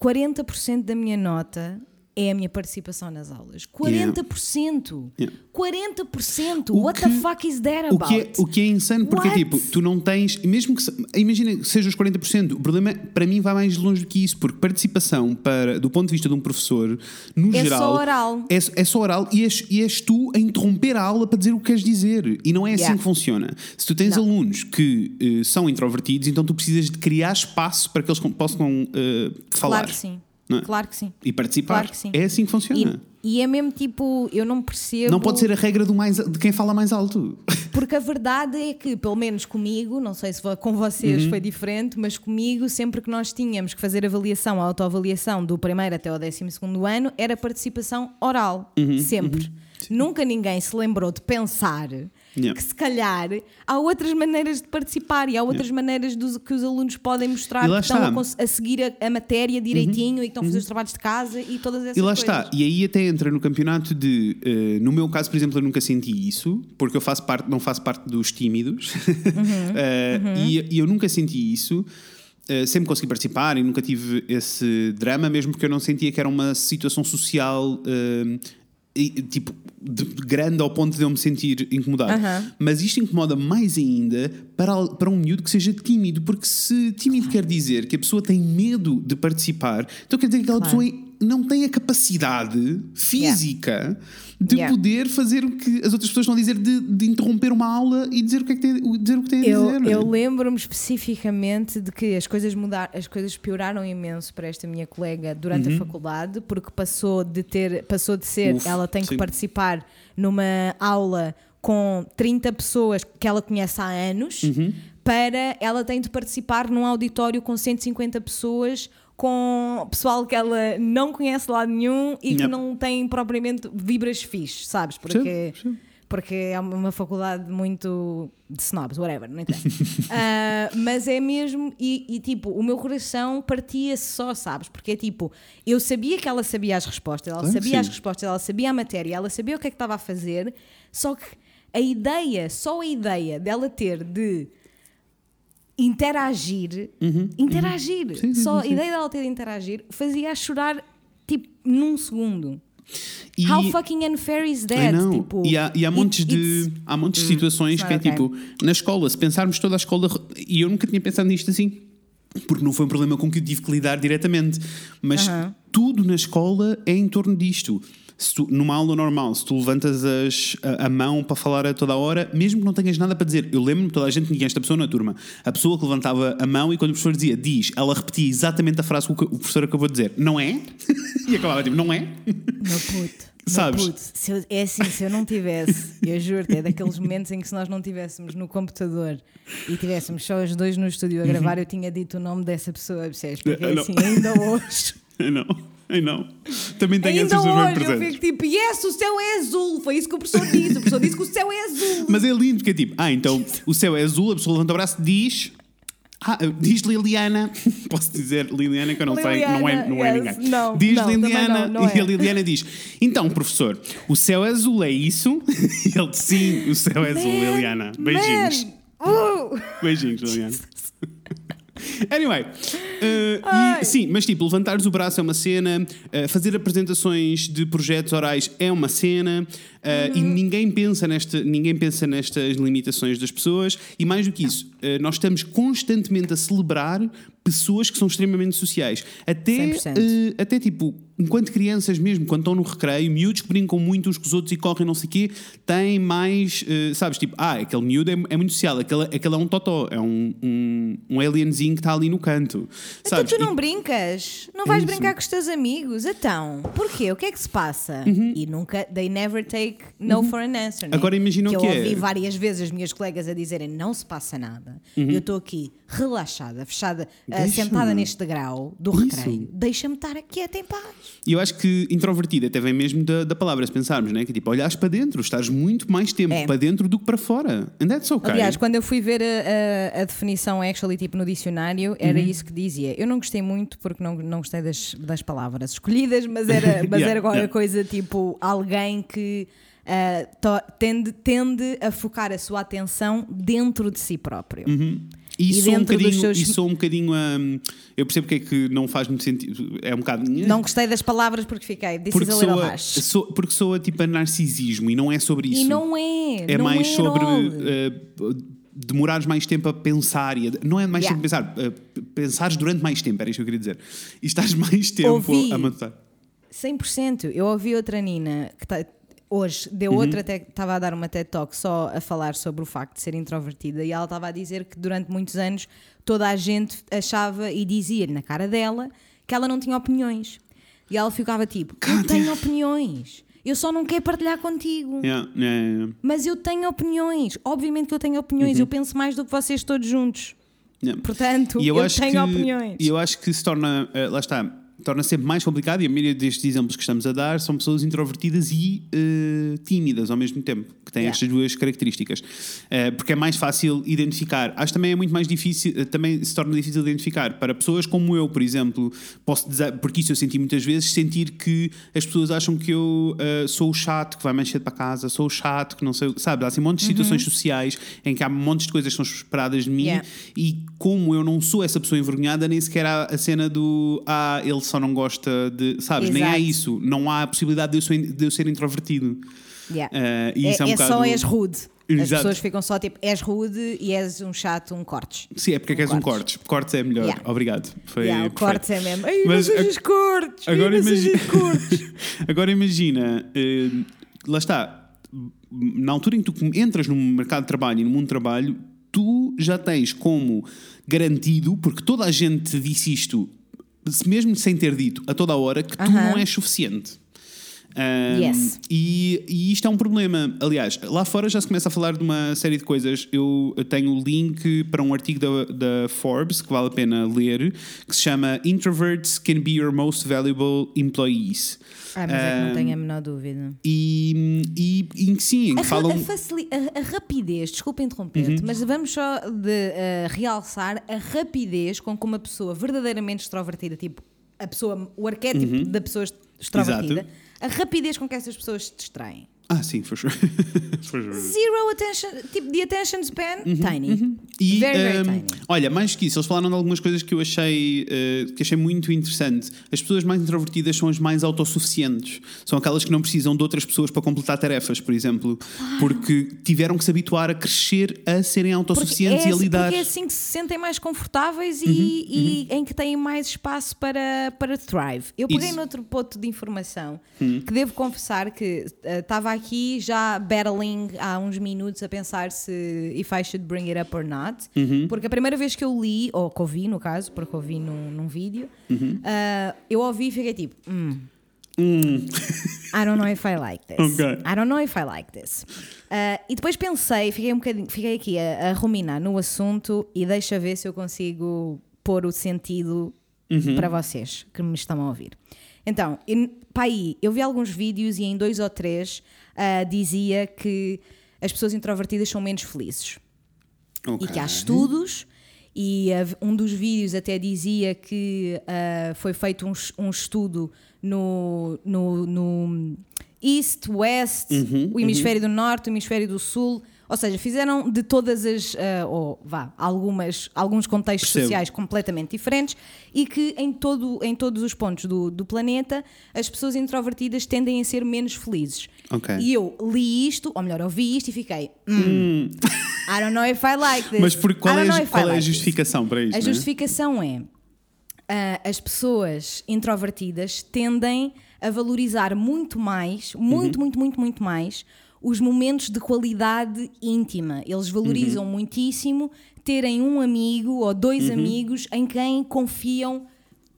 40% da minha nota é a minha participação nas aulas. 40%! Yeah. 40%! O What que- the fuck is that O about? que, é, o que é insano, porque What? tipo, tu não tens, mesmo que imagina que seja os 40%, o problema é, para mim vai mais longe do que isso, porque participação para, do ponto de vista de um professor, no É geral, só oral. É, é só oral e és, e és tu a interromper a aula para dizer o que queres dizer. E não é assim Yeah. que funciona. Se tu tens Não. alunos que eh, são introvertidos, então tu precisas de criar espaço para que eles possam eh, falar Claro que sim. É? Claro que sim. e participar. Claro que sim. É assim que funciona. E, e é mesmo tipo, eu não percebo. Não pode ser a regra do mais, de quem fala mais alto. Porque a verdade é que, pelo menos comigo, não sei se com Uhum. vocês foi diferente, mas comigo, sempre que nós tínhamos que fazer avaliação, a autoavaliação do primeiro até ao décimo segundo ano, era participação oral. Uhum, Sempre. Nunca ninguém se lembrou de pensar Yeah. que se calhar há outras maneiras de participar e há outras maneiras dos, que os alunos podem mostrar que estão. Uhum. a, a seguir a, a matéria direitinho e que estão a fazer os trabalhos de casa e todas essas E lá coisas. está, e aí até entra no campeonato de. eh, no meu caso, por exemplo, eu nunca senti isso, porque eu faço parte, não faço parte dos tímidos, Eh, E, e eu nunca senti isso. Eh, sempre consegui participar e nunca tive esse drama, mesmo porque eu não sentia que era uma situação social. eh, e, tipo, de- grande ao ponto de eu me sentir incomodado. Mas isto incomoda mais ainda para, para um miúdo que seja tímido, porque se tímido quer dizer que a pessoa tem medo de participar, então quer dizer que aquela Claro. pessoa é- não tem a capacidade física de Yeah. poder fazer o que as outras pessoas estão a dizer, de, de interromper uma aula e dizer o que, é que tem, dizer o que tem a Eu, dizer. é? eu lembro-me especificamente de que as coisas mudar, as coisas pioraram imenso para esta minha colega durante a faculdade, porque passou de ter, passou de ser, Uhum. Uf, ela tem que sim. participar numa aula com 30 pessoas que ela conhece há anos, Uhum. para ela tem de participar num auditório com 150 pessoas com pessoal que ela não conhece de lado nenhum e que não tem propriamente vibras fixe, sabes? Porque Sim, sim. porque é uma faculdade muito de snobs, whatever, não interessa. Ah, mas é mesmo, e, e, tipo, o meu coração partia-se só, sabes? Porque é tipo, eu sabia que ela sabia as respostas, ela Claro sabia as sim. respostas, ela sabia a matéria, ela sabia o que é que estava a fazer, só que a ideia, só a ideia dela ter de interagir, interagir, Uhum, Sim, sim, só sim, a ideia dela ter de interagir fazia-a chorar, tipo, num segundo. E- How fucking unfair is that? Tipo, e há, e há montes de, há montes de situações it's que é not okay. tipo, na escola, se pensarmos toda a escola, e eu nunca tinha pensado nisto assim, porque não foi um problema com que eu tive que lidar diretamente, mas Aham. tudo na escola é em torno disto. Tu- numa aula normal, se tu levantas as- a, a mão para falar a toda a hora, mesmo que não tenhas nada para dizer, eu lembro-me, toda a gente tinha esta pessoa na turma, a pessoa que levantava a mão e quando o professor dizia diz, ela repetia exatamente a frase que o professor acabou de dizer, não é? e acabava tipo, não é? Meu puto. Sabes? puto, eu- é assim, se eu não tivesse, eu juro-te, é daqueles momentos em que se nós não tivéssemos no computador e tivéssemos só os dois no estúdio a gravar, eu tinha dito o nome dessa pessoa, percebes? Porque é assim, ainda hoje. Não, ai não. Também tenho ainda essas pessoas bem hoje eu presentes. fico tipo, yes, o céu é azul. Foi isso que o professor disse. O professor disse que o céu é azul. Mas é lindo porque é tipo, ah, então o céu é azul, a pessoa levanta o braço diz. Ah, diz Liliana, posso dizer Liliana que eu não sei, não é, não é Liliana, yes. ninguém. Não, diz não, também Liliana não, e é. a Liliana diz: Então, professor, o céu é azul, é isso? E ele sim, o céu é azul, Liliana. Beijinhos. Man, uh. Beijinhos, Liliana. Anyway, Ai. e, sim, mas tipo, levantares o braço é uma cena, eh, fazer apresentações de projetos orais é uma cena, eh, e ninguém pensa, nesta, ninguém pensa nestas limitações das pessoas, e mais do que isso, nós estamos constantemente a celebrar pessoas que são extremamente sociais. Até, 100%. até tipo, enquanto crianças mesmo, quando estão no recreio, miúdos que brincam muito uns com os outros e correm não sei o quê, têm mais, eh, sabes, tipo, ah, aquele miúdo é, é muito social, aquele, aquele é um totó, é um, um, um alienzinho que está ali no canto. Então Sabes? tu não E- brincas? Não vais isso. brincar com os teus amigos? Então, porquê? O que é que se passa? E nunca, they never take no for an answer. né? Uhum. Agora imagina que o que eu é. ouvi várias vezes as minhas colegas a dizerem não se passa nada. Uhum. Eu estou aqui relaxada, fechada, Deixa-me. sentada neste degrau do Isso. recreio. Deixa-me estar quieta em paz. E eu acho que introvertida até vem mesmo da, da palavra, se pensarmos, né? Que é tipo, olhares para dentro, estás muito mais tempo É. para dentro do que para fora. And that's okay. Aliás, quando eu fui ver a, a- a definição actually tipo no dicionário, era Uhum. isso que dizia. Eu não gostei muito porque não, não gostei das, das palavras escolhidas, mas era, mas Yeah, era qualquer yeah. coisa tipo alguém que to- tende, tende a focar a sua atenção dentro de si próprio. E, e sou um bocadinho, seus- e sou um bocadinho. hum, eu percebo que é que não faz muito sentido. É um bocado. Não gostei das palavras porque fiquei, porque is a sou, porque soa tipo a narcisismo e não é sobre isso. E não é. é não mais é sobre uh, demorares mais tempo a pensar e a- não é mais Yeah. tempo a pensar, uh, pensares durante mais tempo, era isso que eu queria dizer. E estás mais tempo Ouvi. a matutar. 100%. Eu ouvi outra Nina que tá- hoje deu Uhum. outra, estava a dar uma TED Talk só a falar sobre o facto de ser introvertida e ela estava a dizer que durante muitos anos toda a gente achava e dizia-lhe na cara dela que ela não tinha opiniões. E ela ficava tipo: Eu tenho opiniões, eu só não quero partilhar contigo. Yeah, yeah, yeah, Mas eu tenho opiniões, obviamente que eu tenho opiniões, eu penso mais do que vocês todos juntos. Portanto, eu, eu, tenho que, opiniões. E eu acho que se torna, eh, lá está, torna sempre mais complicado. E a maioria destes exemplos que estamos a dar são pessoas introvertidas e eh, tímidas ao mesmo tempo, que têm Yeah. estas duas características. Eh, porque é mais fácil identificar. Acho que também é muito mais difícil, eh, também se torna difícil identificar para pessoas como eu, por exemplo, posso dizer, porque isso eu senti muitas vezes, sentir que as pessoas acham que eu eh, sou o chato que vai mais cedo para casa, sou o chato que não sei, sabe? Há assim montes de situações sociais em que há montes de coisas que são esperadas de mim Yeah. e como eu não sou essa pessoa envergonhada, nem sequer há a cena do ah, ele só não gosta de. Sabes? Nem há Exato. isso. Não há a possibilidade de eu, ser, de eu ser introvertido. Yeah. Eh, e é isso é um é bocado- só és rude. As Exato. pessoas ficam só tipo, és rude e és um chato, um cortes. Sim, é porque é que és um cortes. cortes. Cortes é melhor. Yeah. Obrigado. Foi Yeah, cortes é mesmo. Ai, Mas não sejas cortes. Agora imagina. cortes. Agora imagina, eh, lá está, na altura em que tu entras no mercado de trabalho e no mundo do trabalho, tu já tens como garantido, porque toda a gente te disse isto, mesmo sem ter dito a toda a hora, que tu Aham. não és suficiente. Um, Yes. e, e isto é um problema. Aliás, lá fora já se começa a falar de uma série de coisas. Eu, eu tenho o link para um artigo da, da Forbes que vale a pena ler, que se chama Introverts Can Be Your Most Valuable Employees. Ah, mas é que não tenho a menor dúvida. E, e, e em que sim, A, falam. a a- a rapidez, desculpa interromper-te, Uhum. mas vamos só de eh, realçar a rapidez com que uma pessoa verdadeiramente extrovertida, tipo a pessoa, o arquétipo da pessoa extrovertida. Exato. a rapidez com que essas pessoas se distraem. Ah, sim, for sure. For sure. Zero attention, tipo de attention span, tiny. E, very, very um, tiny. olha, mais que isso, eles falaram de algumas coisas que eu achei, uh, que achei muito interessante. As pessoas mais introvertidas são as mais autossuficientes. São aquelas que não precisam de outras pessoas para completar tarefas, por exemplo. Porque tiveram que se habituar a crescer a serem autossuficientes é, e a assim- lidar. Uhum, porque é assim que se sentem mais confortáveis e, e em que têm mais espaço para, para thrive. Eu peguei Isso. Hum. noutro ponto de informação que devo confessar que eh, estava aqui já battling há uns minutos a pensar se if I should bring it up or not. Uhum. Porque a primeira vez que eu li, ou que ouvi no caso, porque ouvi num, num vídeo, Uhum. ah, eu ouvi e fiquei tipo. "Hum, I don't know if I like this. Ok. I don't know if I like this. Uh, e depois pensei, fiquei um bocadinho, fiquei aqui a, a ruminar no assunto e deixa ver se eu consigo pôr o sentido para vocês que me estão a ouvir. Então, pá, aí, eu vi alguns vídeos e em dois ou três uh, dizia que as pessoas introvertidas são menos felizes. E que há estudos e uh, um dos vídeos até dizia que uh, foi feito um, um estudo no, no, no East, West, Uhum, o hemisfério do Norte, o hemisfério do Sul, ou seja, fizeram de todas as, uh, ou vá, algumas, alguns contextos Percebo. sociais completamente diferentes e que em, todo, em todos os pontos do, do planeta as pessoas introvertidas tendem a ser menos felizes. Ok. E eu li isto, ou melhor, ouvi isto e fiquei, "Hmm, I don't know if I like this. Mas por, qual, é, if I qual é a like this." justificação para isto? A é? justificação é ah, as pessoas introvertidas tendem a valorizar muito mais, muito, muito, muito, muito mais os momentos de qualidade íntima. Eles valorizam muitíssimo terem um amigo ou dois amigos em quem confiam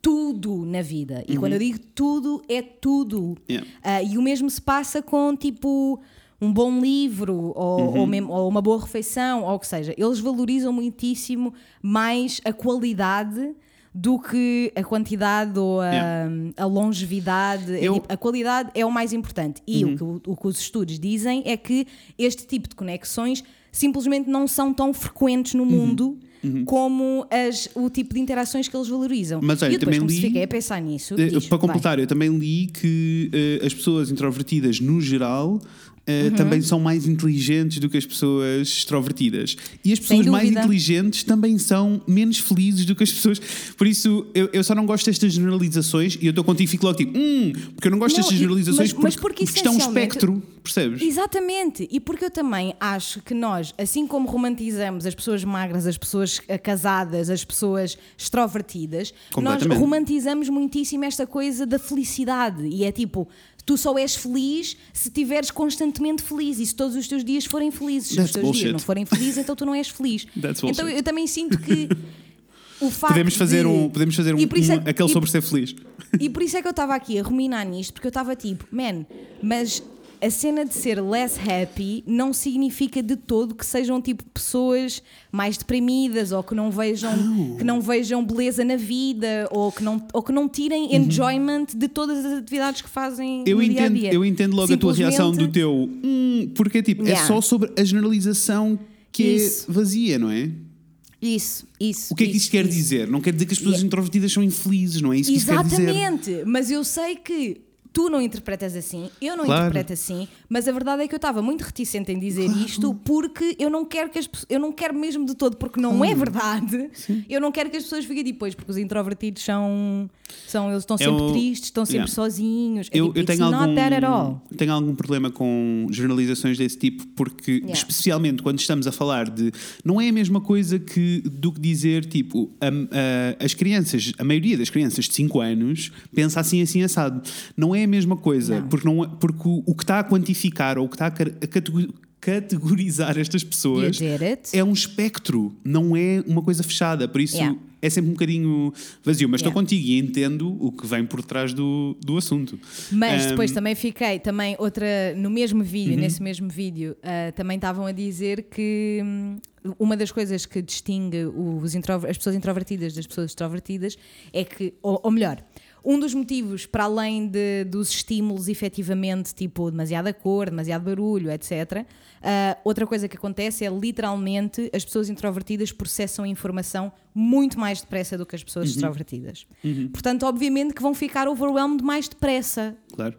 tudo na vida. E quando eu digo tudo, é tudo. Yeah. Ah, e o mesmo se passa com tipo um bom livro ou, Uhum. ou mesmo- ou uma boa refeição, ou o que seja. Eles valorizam muitíssimo mais a qualidade do que a quantidade ou a, Yeah. a longevidade. É Eu- Uhum. tipo, a qualidade é o mais importante. E o, que, o- que os estudos dizem é que este tipo de conexões simplesmente não são tão frequentes Uhum. no mundo. Como as, o tipo de interações que eles valorizam. Mas, olha, e eu depois também li- fiquei a pensar nisso. Eh, diz, para vai. completar, eu também li que eh, as pessoas introvertidas, no geral, eh, Uhum. também são mais inteligentes do que as pessoas extrovertidas. E as pessoas mais inteligentes também são menos felizes do que as pessoas. Por isso, eu, eu só não gosto destas generalizações e eu estou contigo e fico logo tipo, hum, porque eu não gosto Não, destas generalizações mas- mas porque, porque isto é um espectro, percebes? Exatamente, e porque eu também acho que nós, assim como romantizamos as pessoas magras, as pessoas eh, casadas, as pessoas extrovertidas, nós romantizamos muitíssimo esta coisa da felicidade. E é tipo, tu só és feliz se estiveres constantemente feliz e se todos os teus dias forem felizes. Se os teus bullshit. dias não forem felizes, então tu não és feliz. That's então bullshit. eu também sinto que. O facto Podemos fazer de- um, podemos fazer um, é- um- aquele e- sobre ser feliz. e por isso é que eu estava aqui a ruminar nisto, porque eu estava tipo, man, mas a cena de ser less happy não significa de todo que sejam tipo pessoas mais deprimidas ou que não vejam, que não vejam beleza na vida ou que não, ou que não tirem enjoyment de todas as atividades que fazem Uhum. Eu no dia a entendo, dia. eu entendo logo a tua reação do teu hum, porque tipo, é Yeah. só sobre a generalização que Isso. é vazia, não é? Isso, isso. O que é que isso, isto quer isso. dizer? Não quer dizer que as pessoas Yeah. introvertidas são infelizes, não é isso que isto quer dizer? Exatamente, mas eu sei que tu não interpretas assim, eu não Claro. interpreto assim, mas a verdade é que eu estava muito reticente em dizer isto porque eu não quero que as pessoas, eu não quero mesmo de todo, porque não é verdade. Eu não quero que as pessoas fiquem depois, porque os introvertidos são, são eles estão sempre Eu- tristes, estão sempre Yeah. sozinhos. É Eu, tipo, eu tenho, algum, that at all. tenho algum problema com generalizações desse tipo, porque, Yeah. especialmente quando estamos a falar de. Não é a mesma coisa que do que dizer, tipo, a- a- as crianças, a maioria das crianças de 5 anos pensa assim, assim, assado. Não é a mesma coisa, Não. porque, não, é- porque o, o que está a quantificar ou o que está a, a catego- categorizar estas pessoas é um espectro, não é uma coisa fechada. Por isso Yeah. é sempre um bocadinho vazio. Mas estou Yeah. contigo e entendo o que vem por trás do, do assunto. Mas Um, depois também fiquei, também outra, no mesmo vídeo, Uhum. nesse mesmo vídeo, ah, também estavam a dizer que hum, uma das coisas que distingue os as pessoas introvertidas das pessoas extrovertidas é que, ou, ou melhor, um dos motivos, para além de- dos estímulos efetivamente, tipo demasiada cor, demasiado barulho, etc., ah, outra coisa que acontece é literalmente as pessoas introvertidas processam a informação muito mais depressa do que as pessoas extrovertidas. Portanto, obviamente que vão ficar overwhelmed mais depressa. Claro.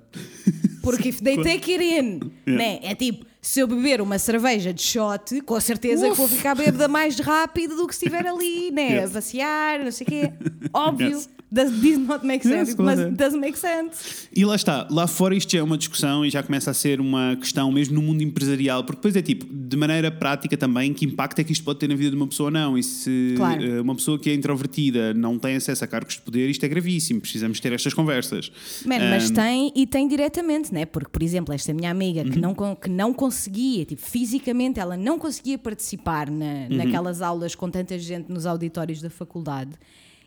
Porque if they take it in, né? é tipo, se eu beber uma cerveja de shot, com certeza que vou ficar bêbada mais rápido do que se estiver ali, né? Yes. A passear, não sei o quê. Óbvio. Yes. Does this not make sense? Yes, mas doesn't make sense. E lá está, lá fora isto já é uma discussão e já começa a ser uma questão mesmo no mundo empresarial, porque depois é tipo, de maneira prática também, que impacto é que isto pode ter na vida de uma pessoa ou não. E se Claro. eh, uma pessoa que é introvertida não tem acesso a cargos de poder, isto é gravíssimo, precisamos ter estas conversas. Man, mas Ahm, tem e tem diretamente, né? Porque, por exemplo, esta minha amiga Uhum. que, não, con- que não conseguia, tipo, fisicamente ela não conseguia participar na, Uhum. naquelas aulas com tanta gente nos auditórios da faculdade.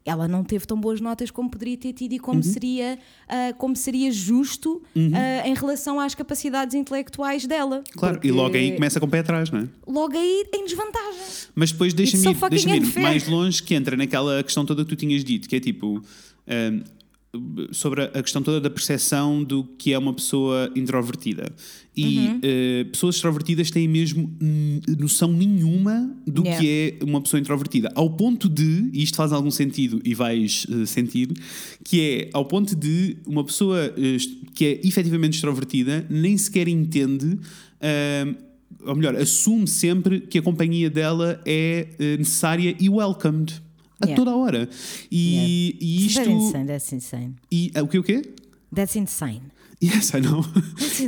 Ela não teve tão boas notas como poderia ter tido e como, Uhum. seria, ah, como seria justo ah, em relação às capacidades intelectuais dela. Claro, Porque e logo aí começa com o pé atrás, não é? Logo aí em desvantagem. Mas depois deixa-me ir, fucking deixa ir mais longe que entra naquela questão toda que tu tinhas dito, que é tipo ahm, sobre a questão toda da percepção do que é uma pessoa introvertida. E Uhum. eh, pessoas extrovertidas têm mesmo noção nenhuma do Yeah. que é uma pessoa introvertida. Ao ponto de, e isto faz algum sentido e vais eh, sentir, que é ao ponto de uma pessoa eh, que é efetivamente extrovertida nem sequer entende. ahm, ou melhor, assume sempre que a companhia dela é necessária e welcomed. A Yeah. toda a hora. E, e isto. That's insane, that's insane. E, ah, o quê? O quê? That's insane. Yes, I know.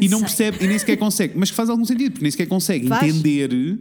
E não percebe, e nem sequer consegue, mas que faz algum sentido, porque nem sequer consegue Faz. entender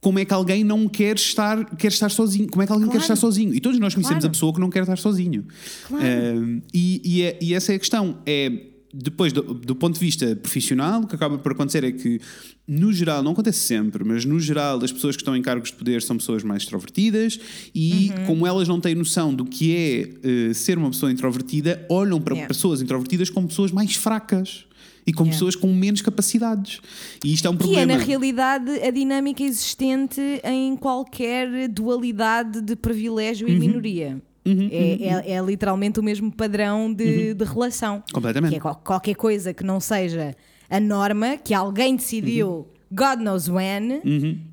como é que alguém não quer estar, quer estar sozinho, como é que alguém quer Claro. estar sozinho. E todos nós conhecemos Claro. a pessoa que não quer estar sozinho. Claro. E, e, é- e essa é a questão. É, depois, do, do ponto de vista profissional, o que acaba por acontecer é que, no geral, não acontece sempre, mas no geral, as pessoas que estão em cargos de poder são pessoas mais extrovertidas e, Uhum. como elas não têm noção do que é eh, ser uma pessoa introvertida, olham para Yeah. pessoas introvertidas como pessoas mais fracas. E como Yeah. pessoas com menos capacidades. E isto é um Que é, problema. na realidade, a dinâmica existente em qualquer dualidade de privilégio Uhum. e minoria. É, é- é literalmente o mesmo padrão de, de relação. Uhum. Completamente. É qual- qualquer coisa que não seja a norma, que alguém decidiu, Uhum. God knows when,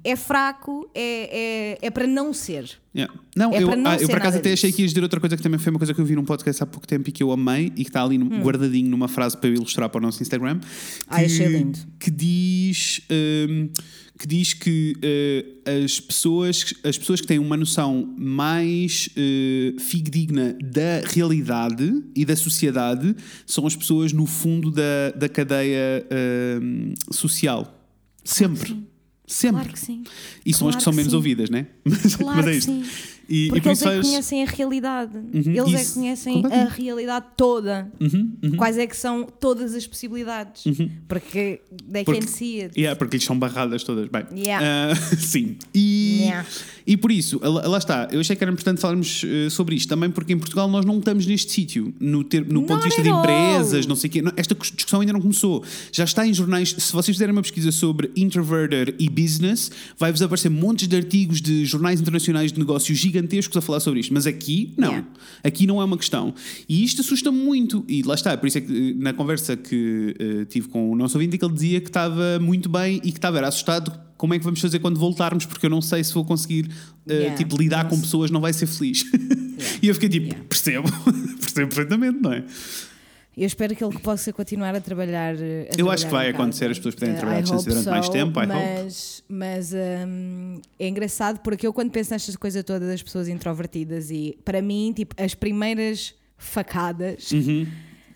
é fraco, é, é, é para não ser. Yeah. Não, É eu, para não ah, eu por acaso até achei disso. que ias dizer outra coisa que também foi uma coisa que eu vi num podcast há pouco tempo e que eu amei e que está ali Hum. guardadinho numa frase para eu ilustrar para o nosso Instagram. Que, Ai, achei lindo. Que diz, hum, que, diz que eh, as, pessoas, as pessoas que têm uma noção mais eh, fidedigna da realidade e da sociedade são as pessoas no fundo da, da cadeia hum, social. Sempre. Sempre. Claro que sim. E são as Claro que são menos sim. ouvidas, né? Mas, Claro mas é que isto. sim. E, e Porque por eles é que conhecem a realidade. eles é isso. que conhecem a Completamente. realidade toda. Uhum, Quais é que são todas as possibilidades. Porque they Porque- can see it. Yeah, porque lhes são barradas todas. Bem, Yeah. ah, sim. E, Yeah. e por isso, lá está, eu achei que era importante falarmos eh, sobre isto também, porque em Portugal nós não estamos neste sítio, no, ter- no ponto de vista de all. empresas, não sei o quê. Esta discussão ainda não começou. Já está em jornais. Se vocês fizerem uma pesquisa sobre introverter e business, vai-vos aparecer montes de artigos de jornais internacionais de negócios gigantescos a falar sobre isto. Mas aqui, não. Yeah. Aqui não é uma questão. E isto assusta-me muito. E lá está, por isso é que eh, na conversa que eh, tive com o nosso ouvinte, que ele dizia que estava muito bem e que estava assustado. Como é que vamos fazer quando voltarmos? Porque eu não sei se vou conseguir eh, Yeah. tipo, lidar com pessoas, não vai ser feliz. e eu fiquei tipo, Yeah. percebo, percebo perfeitamente, não é? Eu espero que ele possa continuar a trabalhar. a Eu acho que trabalhar vai casa. acontecer, as pessoas poderem Uh, trabalhar hope durante mais so, tempo, I hope. mas, mas hum, é engraçado porque eu quando penso nestas coisas todas das pessoas introvertidas e para mim, tipo, as primeiras facadas Uhum.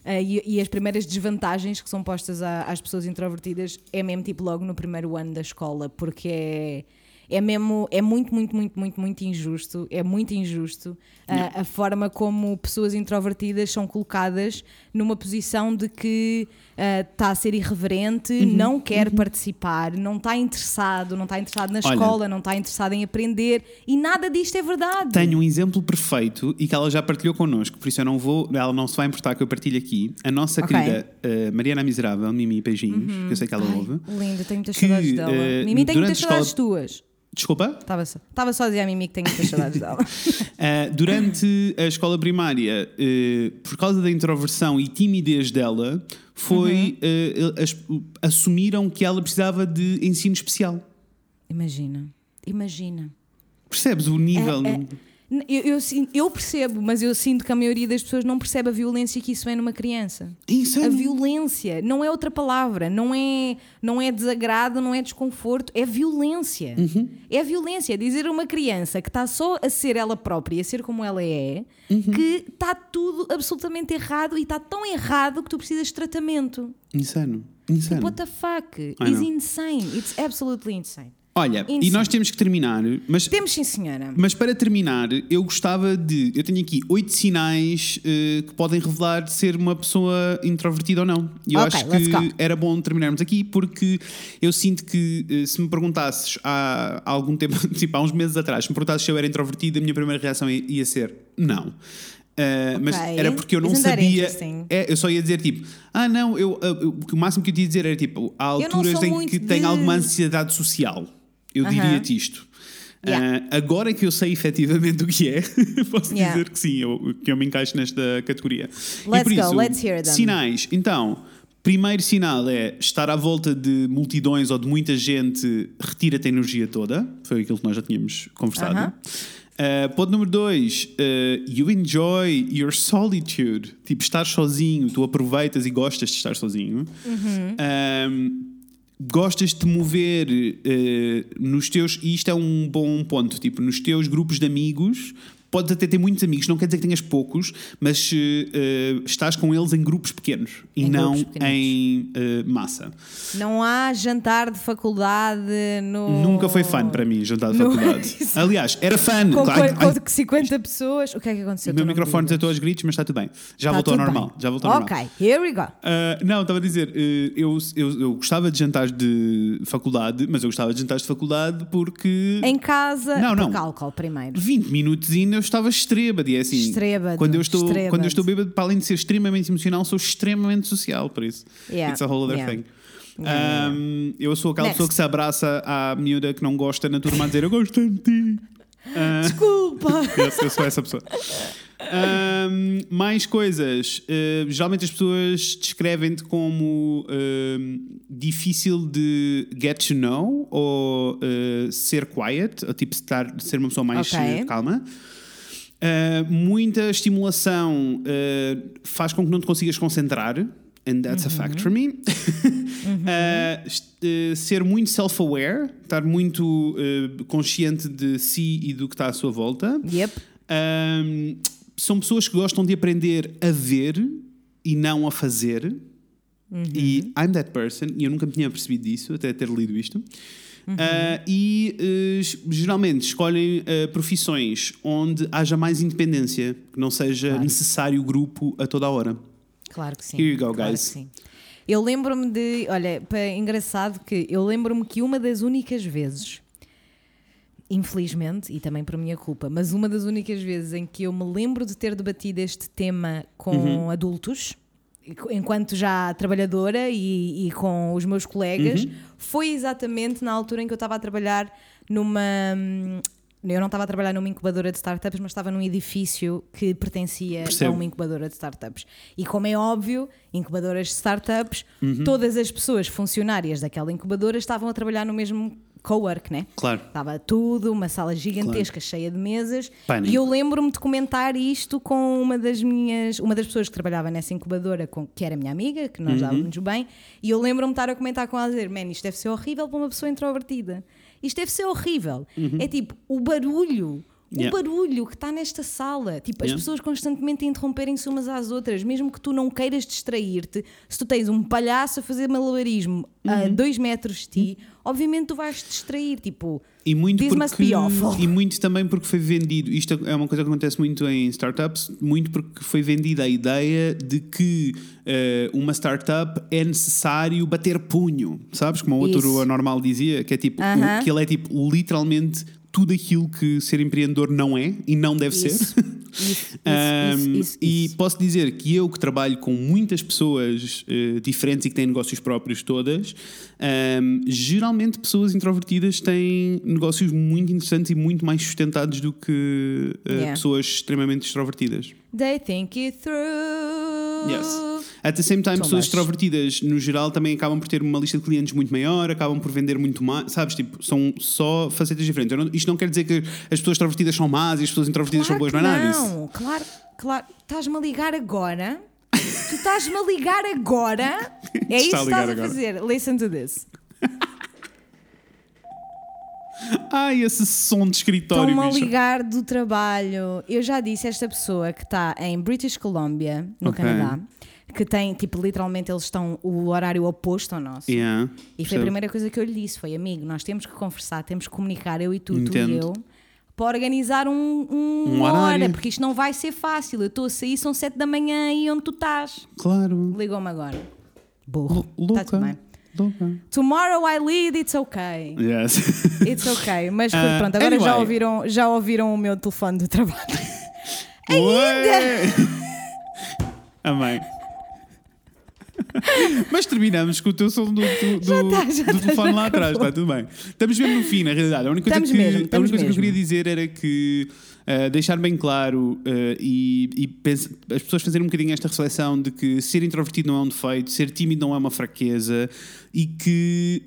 uh, e, e as primeiras desvantagens que são postas a- às pessoas introvertidas é mesmo tipo logo no primeiro ano da escola, porque é. É mesmo, é muito, muito, muito, muito, muito injusto. É muito injusto uh, a forma como pessoas introvertidas são colocadas numa posição de que está a ser irreverente, Uhum, não quer participar, não está interessado, não está interessado na Olha. escola, não está interessado em aprender e nada disto é verdade. Tenho um exemplo perfeito e que ela já partilhou connosco, por isso eu não vou, ela não se vai importar que eu partilhe aqui. A nossa Ok. Uhum. querida eh, Mariana Miserável, Mimi Beijinhos, que eu sei que ela Ai, ouve. linda, tenho muitas Que, saudades dela. eh, Mimi, tenho muitas a saudades escola- tuas. Desculpa? Estava só, estava só a Mimi que tenho muitas saudades dela. Uh, durante a escola primária, uh, por causa da introversão e timidez dela, foi Uhum. uh, as- assumiram que ela precisava de ensino especial. Imagina, imagina. Percebes o nível? É, é. Eu, eu eu percebo, mas eu sinto que a maioria das pessoas não percebe a violência que isso é numa criança. É insano. A violência não é outra palavra, não é, não é desagrado, não é desconforto, é violência. Uhum. É violência. Dizer a uma criança que está só a ser ela própria, a ser como ela é, Uhum. que está tudo absolutamente errado e está tão errado que tu precisas de tratamento. Insano. Insano. What the fuck? I It's know. insane. It's absolutely insane. Olha, e nós temos que terminar, mas, Temos sim, senhora. mas para terminar, eu gostava de. Eu tenho aqui oito sinais eh, que podem revelar ser uma pessoa introvertida ou não. E eu Ok, acho let's que era bom terminarmos aqui porque eu sinto que eh, se me perguntasses há algum tempo, tipo há uns meses atrás, se me perguntasses se eu era introvertido, a minha primeira reação ia ia ser não. Eh, Mas Ok. era porque eu não Isn't that sabia. interesting? É, eu só ia dizer tipo, ah não, eu, eu- o máximo que eu te ia dizer era tipo, há não alturas sou em muito que de- tenho alguma ansiedade social. Eu diria-te isto. Yeah. Ah, agora que eu sei efetivamente o que é, posso Yeah. dizer que sim, eu, que eu me encaixo nesta categoria. Let's go, isso, let's hear them. Sinais. Então, primeiro sinal é estar à volta de multidões ou de muita gente retira-te a energia toda. Foi aquilo que nós já tínhamos conversado. Aham. Ah, ponto número dois, ah, you enjoy your solitude. Tipo, estar sozinho, tu aproveitas e gostas de estar sozinho. Uhum. Ahm, gostas de te mover eh, nos teus, e isto é um bom ponto, tipo, nos teus grupos de amigos. Podes até ter muitos amigos, não quer dizer que tenhas poucos, mas eh, estás com eles em grupos pequenos e Em não em eh, massa. Não há jantar de faculdade no. Nunca foi fã para mim jantar de No- faculdade. Aliás, era fã. Com, Ai, com, com 50 pessoas. O que é que aconteceu? o meu microfone desatou aos gritos, mas está tudo bem. Já Tá voltou ao normal. bem. Já voltou ao Ok, normal. here we go. Ah, não, estava a dizer, eu, eu, eu gostava de jantares de faculdade, mas eu gostava de jantares de faculdade porque Em casa, Não, não. álcool primeiro. 20 minutos ainda estava estrêbado. E é assim, Estrêbado, quando eu estou estrêbado. Quando eu estou bêbado, para além de ser extremamente emocional, sou extremamente social, por isso. Yeah, It's a whole other yeah. thing. Yeah, Um, eu sou aquela Next. pessoa que se abraça à miúda que não gosta na turma a dizer eu gosto de ti. Ah, Desculpa! eu, sou essa pessoa. Um, mais coisas. Uh, geralmente as pessoas descrevem-te como um, difícil de get to know ou uh, ser quiet, ou tipo estar, ser uma pessoa mais Ok. uh, calma. Uh, muita estimulação uh, faz com que não te consigas concentrar. And that's a fact for me. Uh, est- uh, ser muito self-aware, estar muito consciente de si e do que está à sua volta. Yep. Um, são pessoas que gostam de aprender a ver e não a fazer. E I'm that person, e eu nunca me tinha percebido disso até ter lido isto. Uh, e uh, geralmente escolhem uh, profissões onde haja mais independência, que não seja necessário grupo a toda a hora. Claro que sim. Here you go, claro guys. que sim. Eu lembro-me de. Olha, engraçado que eu lembro-me que uma das únicas vezes, infelizmente, e também por minha culpa, mas uma das únicas vezes em que eu me lembro de ter debatido este tema com Uhum. adultos, enquanto já trabalhadora e, e com os meus colegas, Uhum. foi exatamente na altura em que eu estava a trabalhar numa. hum, Eu não estava a trabalhar numa incubadora de startups, mas estava num edifício que pertencia Percebo. a uma incubadora de startups. E como é óbvio, incubadoras de startups, Uhum. todas as pessoas funcionárias daquela incubadora estavam a trabalhar no mesmo co-work, né? Claro. Estava tudo, uma sala gigantesca, cheia de mesas. Pânico. E eu lembro-me de comentar isto com uma das minhas, uma das pessoas que trabalhava nessa incubadora, com, que era minha amiga, que Uhum. nós dávamos bem, e eu lembro-me de estar a comentar com ela a dizer: Man, isto deve ser horrível para uma pessoa introvertida. Isto deve ser horrível. É tipo, o barulho. O Uhum. Yeah. barulho que está nesta sala, tipo, as Yeah. pessoas constantemente a interromperem-se umas às outras, mesmo que tu não queiras distrair-te, se tu tens um palhaço a fazer malabarismo a Uhum. dois metros de ti, obviamente tu vais te distrair, tipo, E muito, This must porque, be awful. e muito também porque foi vendido. Isto é uma coisa que acontece muito em startups, muito porque foi vendida a ideia de que eh, uma startup é necessário bater punho, sabes? Como o outro Isso. anormal dizia, que é tipo, Aham. o- que ele é tipo literalmente tudo aquilo que ser empreendedor não é e não deve ser. Isso, isso, isso, Um, isso, isso, E isso. posso dizer que eu que trabalho com muitas pessoas eh, diferentes e que têm negócios próprios todas, um, geralmente pessoas introvertidas têm negócios muito interessantes e muito mais sustentados do que eh, Yeah. pessoas extremamente extrovertidas. They think it through. Yes. At the same time, pessoas extrovertidas, no geral, também acabam por ter uma lista de clientes muito maior, acabam por vender muito mais, sabes? Tipo, são só facetas diferentes. Não- isto não quer dizer que as pessoas extrovertidas são más e as pessoas introvertidas Claro são boas, não é não, claro, claro. Estás-me a ligar agora? tu estás-me a ligar agora? É isso que estás a fazer. Listen to this. Ai, esse som de escritório, Estão-me a ligar do trabalho. Eu já disse a esta pessoa que está em British Columbia, no Ok. Canadá, que tem, tipo, literalmente eles estão o horário oposto ao nosso. Yeah, E foi a primeira coisa que eu lhe disse: foi amigo, nós temos que conversar, temos que comunicar, eu e tu, tu Entendo. e eu, para organizar um, um, Um hora, porque isto não vai ser fácil. Eu estou a sair, são sete da manhã e onde tu estás? Claro. Ligou-me agora. Burro. Lu- Está Louca. tudo Louca. Tomorrow I lead, it's okay. Yes. It's okay. Mas Ah, pronto, agora já, anyway. ouviram, já ouviram o meu telefone do trabalho. Ué! Amém. Mas terminamos com o teu som do, do, do, Já tá, já do tá, telefone já lá atrás, está tudo bem. Estamos mesmo no fim, na realidade. A única coisa, que, mesmo, a única coisa que eu queria dizer era que uh, deixar bem claro uh, e, e pensa- as pessoas fazerem um bocadinho esta reflexão de que ser introvertido não é um defeito, ser tímido não é uma fraqueza e que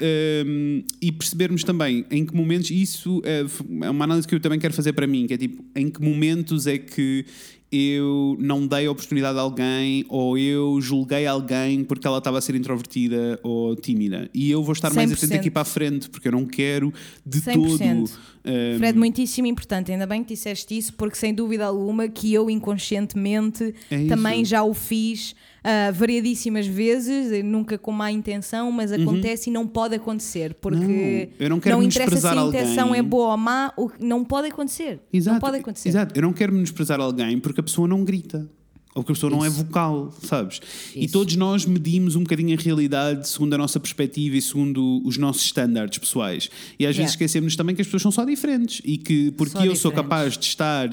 um, e percebermos também em que momentos isso uh, é uma análise que eu também quero fazer para mim, que é tipo em que momentos é que eu não dei oportunidade a alguém ou eu julguei alguém porque ela estava a ser introvertida ou tímida. E eu vou estar mais atento 100%. aqui para a frente porque eu não quero de 100%. todo. Um, Fred, muitíssimo importante. Ainda bem que disseste isso, porque sem dúvida alguma que eu inconscientemente É também já o fiz ah, variadíssimas vezes, nunca com má intenção, mas acontece e não pode acontecer, porque Uhum. Não, eu não quero interessa se a intenção alguém. é boa ou má, não pode acontecer. Exato, não pode acontecer. Exato, eu não quero menosprezar alguém porque a pessoa não grita. Ou porque a pessoa não é Isso. vocal, sabes? E Isso. todos nós medimos um bocadinho a realidade segundo a nossa perspectiva e segundo os nossos estándares pessoais. E às vezes Yeah. esquecemos também que as pessoas são só diferentes e que porque Só eu sou diferentes. capaz de estar,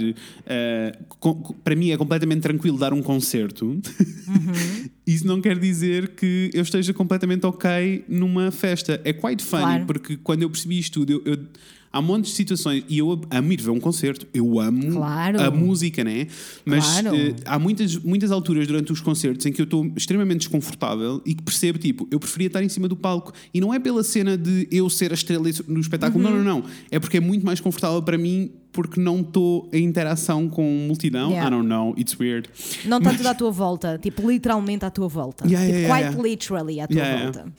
eh, com- com- para mim é completamente tranquilo dar um concerto, Uhum. isso não quer dizer que eu esteja completamente ok numa festa. É quite funny, Claro. porque quando eu percebi isto tudo, eu, eu- há montes de situações e eu amo ir ver um concerto, eu amo Claro. a música, né? Mas Claro. eh, há muitas, muitas alturas durante os concertos em que eu estou extremamente desconfortável e que percebo, tipo, eu preferia estar em cima do palco. E não é pela cena de eu ser a estrela no espetáculo, Uhum. não, não, não. É porque é muito mais confortável para mim porque não estou em interação com multidão. Yeah. I don't know, it's weird. Não está tudo à tua volta, tipo, literalmente à tua volta. Yeah, tipo, yeah, quite literally à tua volta.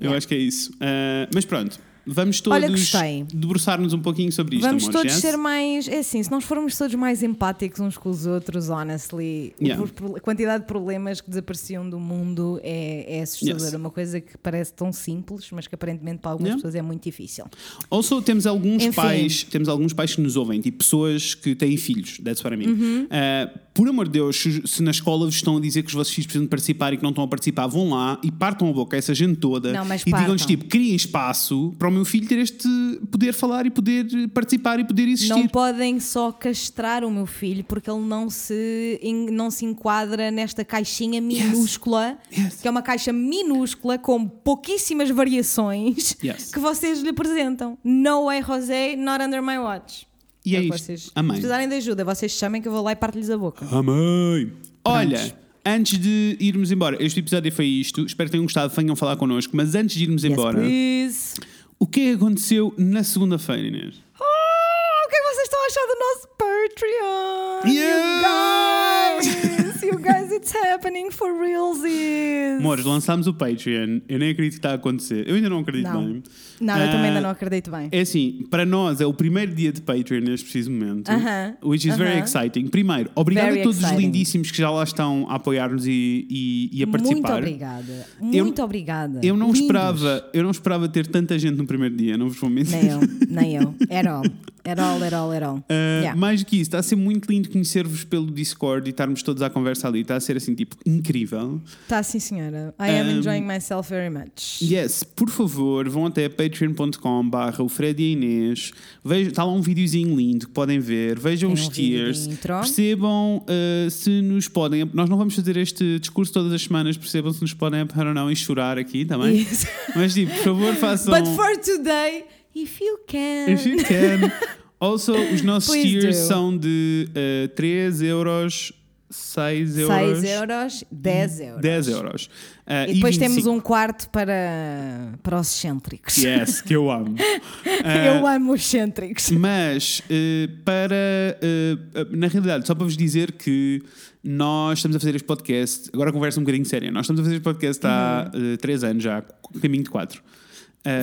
Eu acho que é isso. Uh, mas pronto, vamos todos Olha, gostei. debruçar-nos um pouquinho sobre isto. Vamos todos ser mais. É assim, se nós formos todos mais empáticos uns com os outros, honestly, Yeah. a quantidade de problemas que desapareciam do mundo é, é assustadora. Yes. Uma coisa que parece tão simples, mas que aparentemente para algumas Yeah. pessoas é muito difícil. Also, temos alguns Enfim. pais, temos alguns pais que nos ouvem, tipo pessoas que têm filhos, that's what I mean. Uhum. Uh, por amor de Deus, se, na escola vos estão a dizer que os vossos filhos precisam de participar e que não estão a participar, vão lá e partam a boca a essa gente toda Não, e digam-lhes tipo, criem espaço para o meu filho ter este poder falar e poder participar e poder existir. Não podem só castrar o meu filho porque ele não se, não se enquadra nesta caixinha minúscula, Yes. que é uma caixa minúscula com pouquíssimas variações Yes. que vocês lhe apresentam. No way, José, not under my watch. E é o que isto. vocês- Amém. Se precisarem de ajuda, vocês chamem que eu vou lá e parto-lhes a boca. Amém! Olha, antes de irmos embora, este episódio foi isto. Espero que tenham gostado, venham falar connosco. Mas antes de irmos Yes, embora, please. O que é que aconteceu na segunda-feira, Inês? Oh, o que é que vocês estão a achar do nosso Patreon? Yeah! It's happening for realsies. Amores, lançámos o Patreon. Eu nem acredito que está a acontecer. Eu ainda não acredito Não. bem. Não, eu também ainda Ah, não acredito bem. É assim, para nós é o primeiro dia de Patreon neste preciso momento. Aham, Which is very aham. exciting. Primeiro, obrigado Very a todos os exciting. lindíssimos que já lá estão a apoiar-nos e, e, e a Muito participar. obrigada. Eu- Muito obrigada. Eu não Lindos. esperava, eu não esperava ter tanta gente no primeiro dia, não vos vou mentir. Nem eu, nem eu. At all. At all, at all, at all. Uh, Yeah. Mais do que isso, está a ser muito lindo conhecer-vos pelo Discord e estarmos todos à conversa ali. Está a ser assim, tipo, incrível. Tá sim, senhora. I am Um, enjoying myself very much. Yes, por favor, vão até patreon.com barra o Fred e a Inês. Vejam, está lá um videozinho lindo que podem ver. Vejam Tem os um tiers. Percebam uh, se nos podem. Nós não vamos fazer este discurso todas as semanas. Percebam se nos podem apoiar ou não e chorar aqui também. Isso. Mas, tipo, por favor, façam. But for today, if you can. If you can. Also, os nossos Please tiers do. são de uh, 3 euros, 6 euros. 6 euros, 10 euros. 10 euros. Uh, E depois temos 25. um quarto para, para os excêntricos. Yes, que eu amo. Eu Uh, amo os excêntricos. Mas, uh, para. na realidade, só para vos dizer que nós estamos a fazer este podcast. Agora conversa um bocadinho séria. Nós estamos a fazer este podcast há 3 anos já, caminho de 4.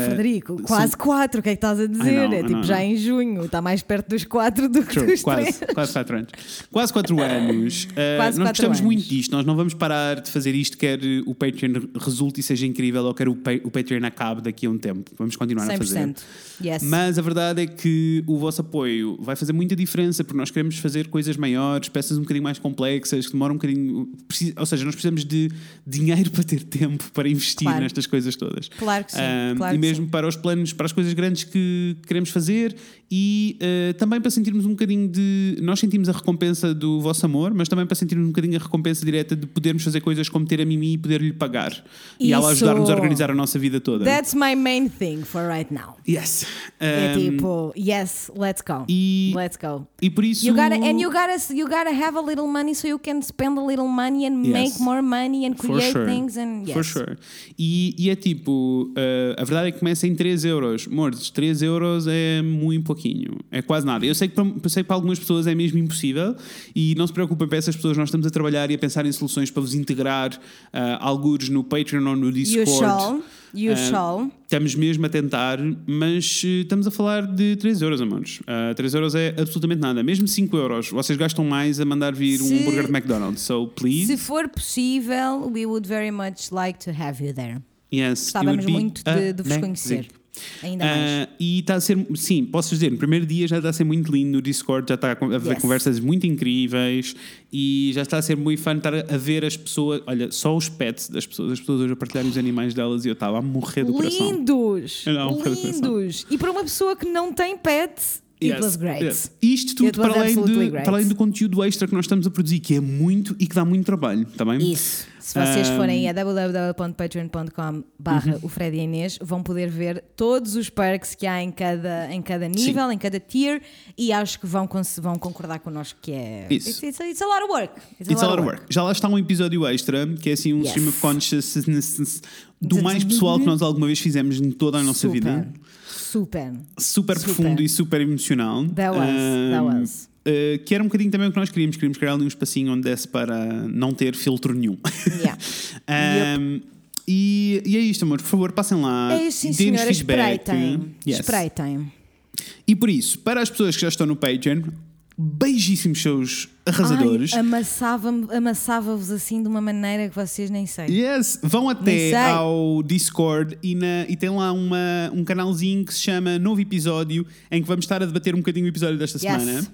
Frederico, quase 4, o que é que estás a dizer? know, é tipo know, já em junho, está mais perto dos 4 do que True, dos quase, 3. quase 4 anos. Quase 4 anos. Uh, Quase nós quatro gostamos anos. muito disto. Nós não vamos parar de fazer isto, quer o Patreon resulte e seja incrível, ou quer o, pa o Patreon acabe daqui a um tempo. Vamos continuar a fazer. 100%. Yes. Mas a verdade é que o vosso apoio vai fazer muita diferença porque nós queremos fazer coisas maiores, peças um bocadinho mais complexas, que demoram um bocadinho. Ou seja, nós precisamos de dinheiro para ter tempo para investir Claro. nestas coisas todas. Claro que sim, Ahm, claro e mesmo para os planos, para as coisas grandes que queremos fazer e ah, também para sentirmos um bocadinho de. Nós sentimos a recompensa do vosso amor, mas também para sentirmos um bocadinho a recompensa direta de podermos fazer coisas como ter a Mimi e poder-lhe pagar. E ela Isso. ajudar-nos a organizar a nossa vida toda. That's my main thing for right now. Yes. É Ahm, tipo, yes, let's go. e- Let's go. e por isso. You gotta and you gotta you gotta have a little money so you can spend a little money and Yes. make more money and create sure. things and yes. For sure. E, e é tipo, uh, a verdade é que começa em 3 euros. Amores, 3 euros é muito pouquinho. É quase nada. Eu sei que para, sei que para algumas pessoas é mesmo impossível e não se preocupem para essas pessoas. Nós estamos a trabalhar e a pensar em soluções para vos integrar uh, no Patreon ou no You Discord. shall. You Ah, shall. Estamos mesmo a tentar, mas uh, estamos a falar de 3 euros, amores. Uh, 3 euros é absolutamente nada. Mesmo 5 euros, vocês gastam mais a mandar vir um Se- hambúrguer de McDonald's. So, please. Se for possível, we would very much like to have you there. Yes, Gostávamos muito de, de vos conhecer. Ainda mais. Ah, e está a ser, sim, posso dizer, no primeiro dia já está a ser muito lindo no Discord, já está a haver Yes. conversas muito incríveis e já está a ser muito fun estar a ver as pessoas, olha, só os pets das pessoas, as pessoas hoje a partilharem os animais delas e eu estava a morrer do coração. Lindos! Bocado de Lindos! E para uma pessoa que não tem pets, it Yes, was great. yes. Isto tudo para além, de, para além do conteúdo extra que nós estamos a produzir, que é muito e que dá muito trabalho, está bem? Isso. Se vocês Um, forem a www.patreon.com barra Uhum. o Fred e Inês, vão poder ver todos os perks que há em cada, em cada nível, em cada tier, e acho que vão, vão concordar connosco que é. Isso. It's, it's a, it's a lot of work. It's a lot of work. Já lá está um episódio extra, que é assim um Yes. stream of consciousness do mais pessoal que nós alguma vez fizemos em toda a nossa Super. vida. Super. super, Super. profundo e super emocional. That was, that Ahm, was. eh, que era um bocadinho também o que nós queríamos. Queríamos criar ali um espacinho onde desse para não ter filtro nenhum. Yeah. Ahm, e, e é isto, amor. Por favor, passem lá. É isso, sim, senhora. feedback. Espreitem. Yes. Espreitem. E por isso, para as pessoas que já estão no Patreon, beijíssimos seus arrasadores. Amassava-vos assim de uma maneira que vocês nem sei. Yes, vão até ao Discord e, na- e tem lá uma, um canalzinho que se chama Novo Episódio, em que vamos estar a debater um bocadinho o episódio desta Yes. semana.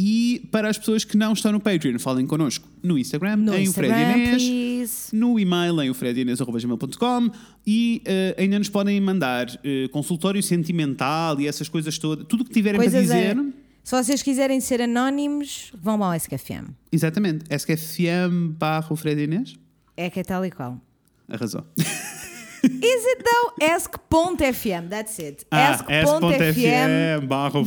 E para as pessoas que não estão no Patreon, falem connosco no Instagram, No em o Fred Instagram, Inês, please. no e-mail em o fredinês.com e eh, ainda nos podem mandar eh, consultório sentimental e essas coisas todas, tudo o que tiverem para Coisas dizer. a- Se vocês quiserem ser anónimos, vão ao SKFM. Exatamente, SKFM barra o Fred Inês. É que é tal e qual. Arrasou. Is it though? Ask.fm, that's it. Ah, Ask.fm barra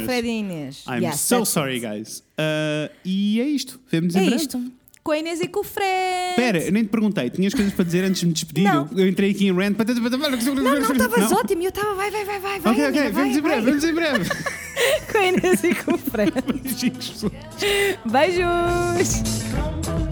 Fred Inês. I'm Yes, so sorry, it. guys. Uh, e é isto. Vemo-nos em É breve. isto. Com a Inês e com o Fred. Espera, eu nem te perguntei, tinhas coisas para dizer antes de me despedir? Não. Eu, eu entrei aqui em rant. Não, Não, estavas ótimo. Eu estava, vai, vai, vai, vai. Ok, ok, vamos em breve, vamos em breve. Com a Inês e com o Fred. Beijinhos. Beijos.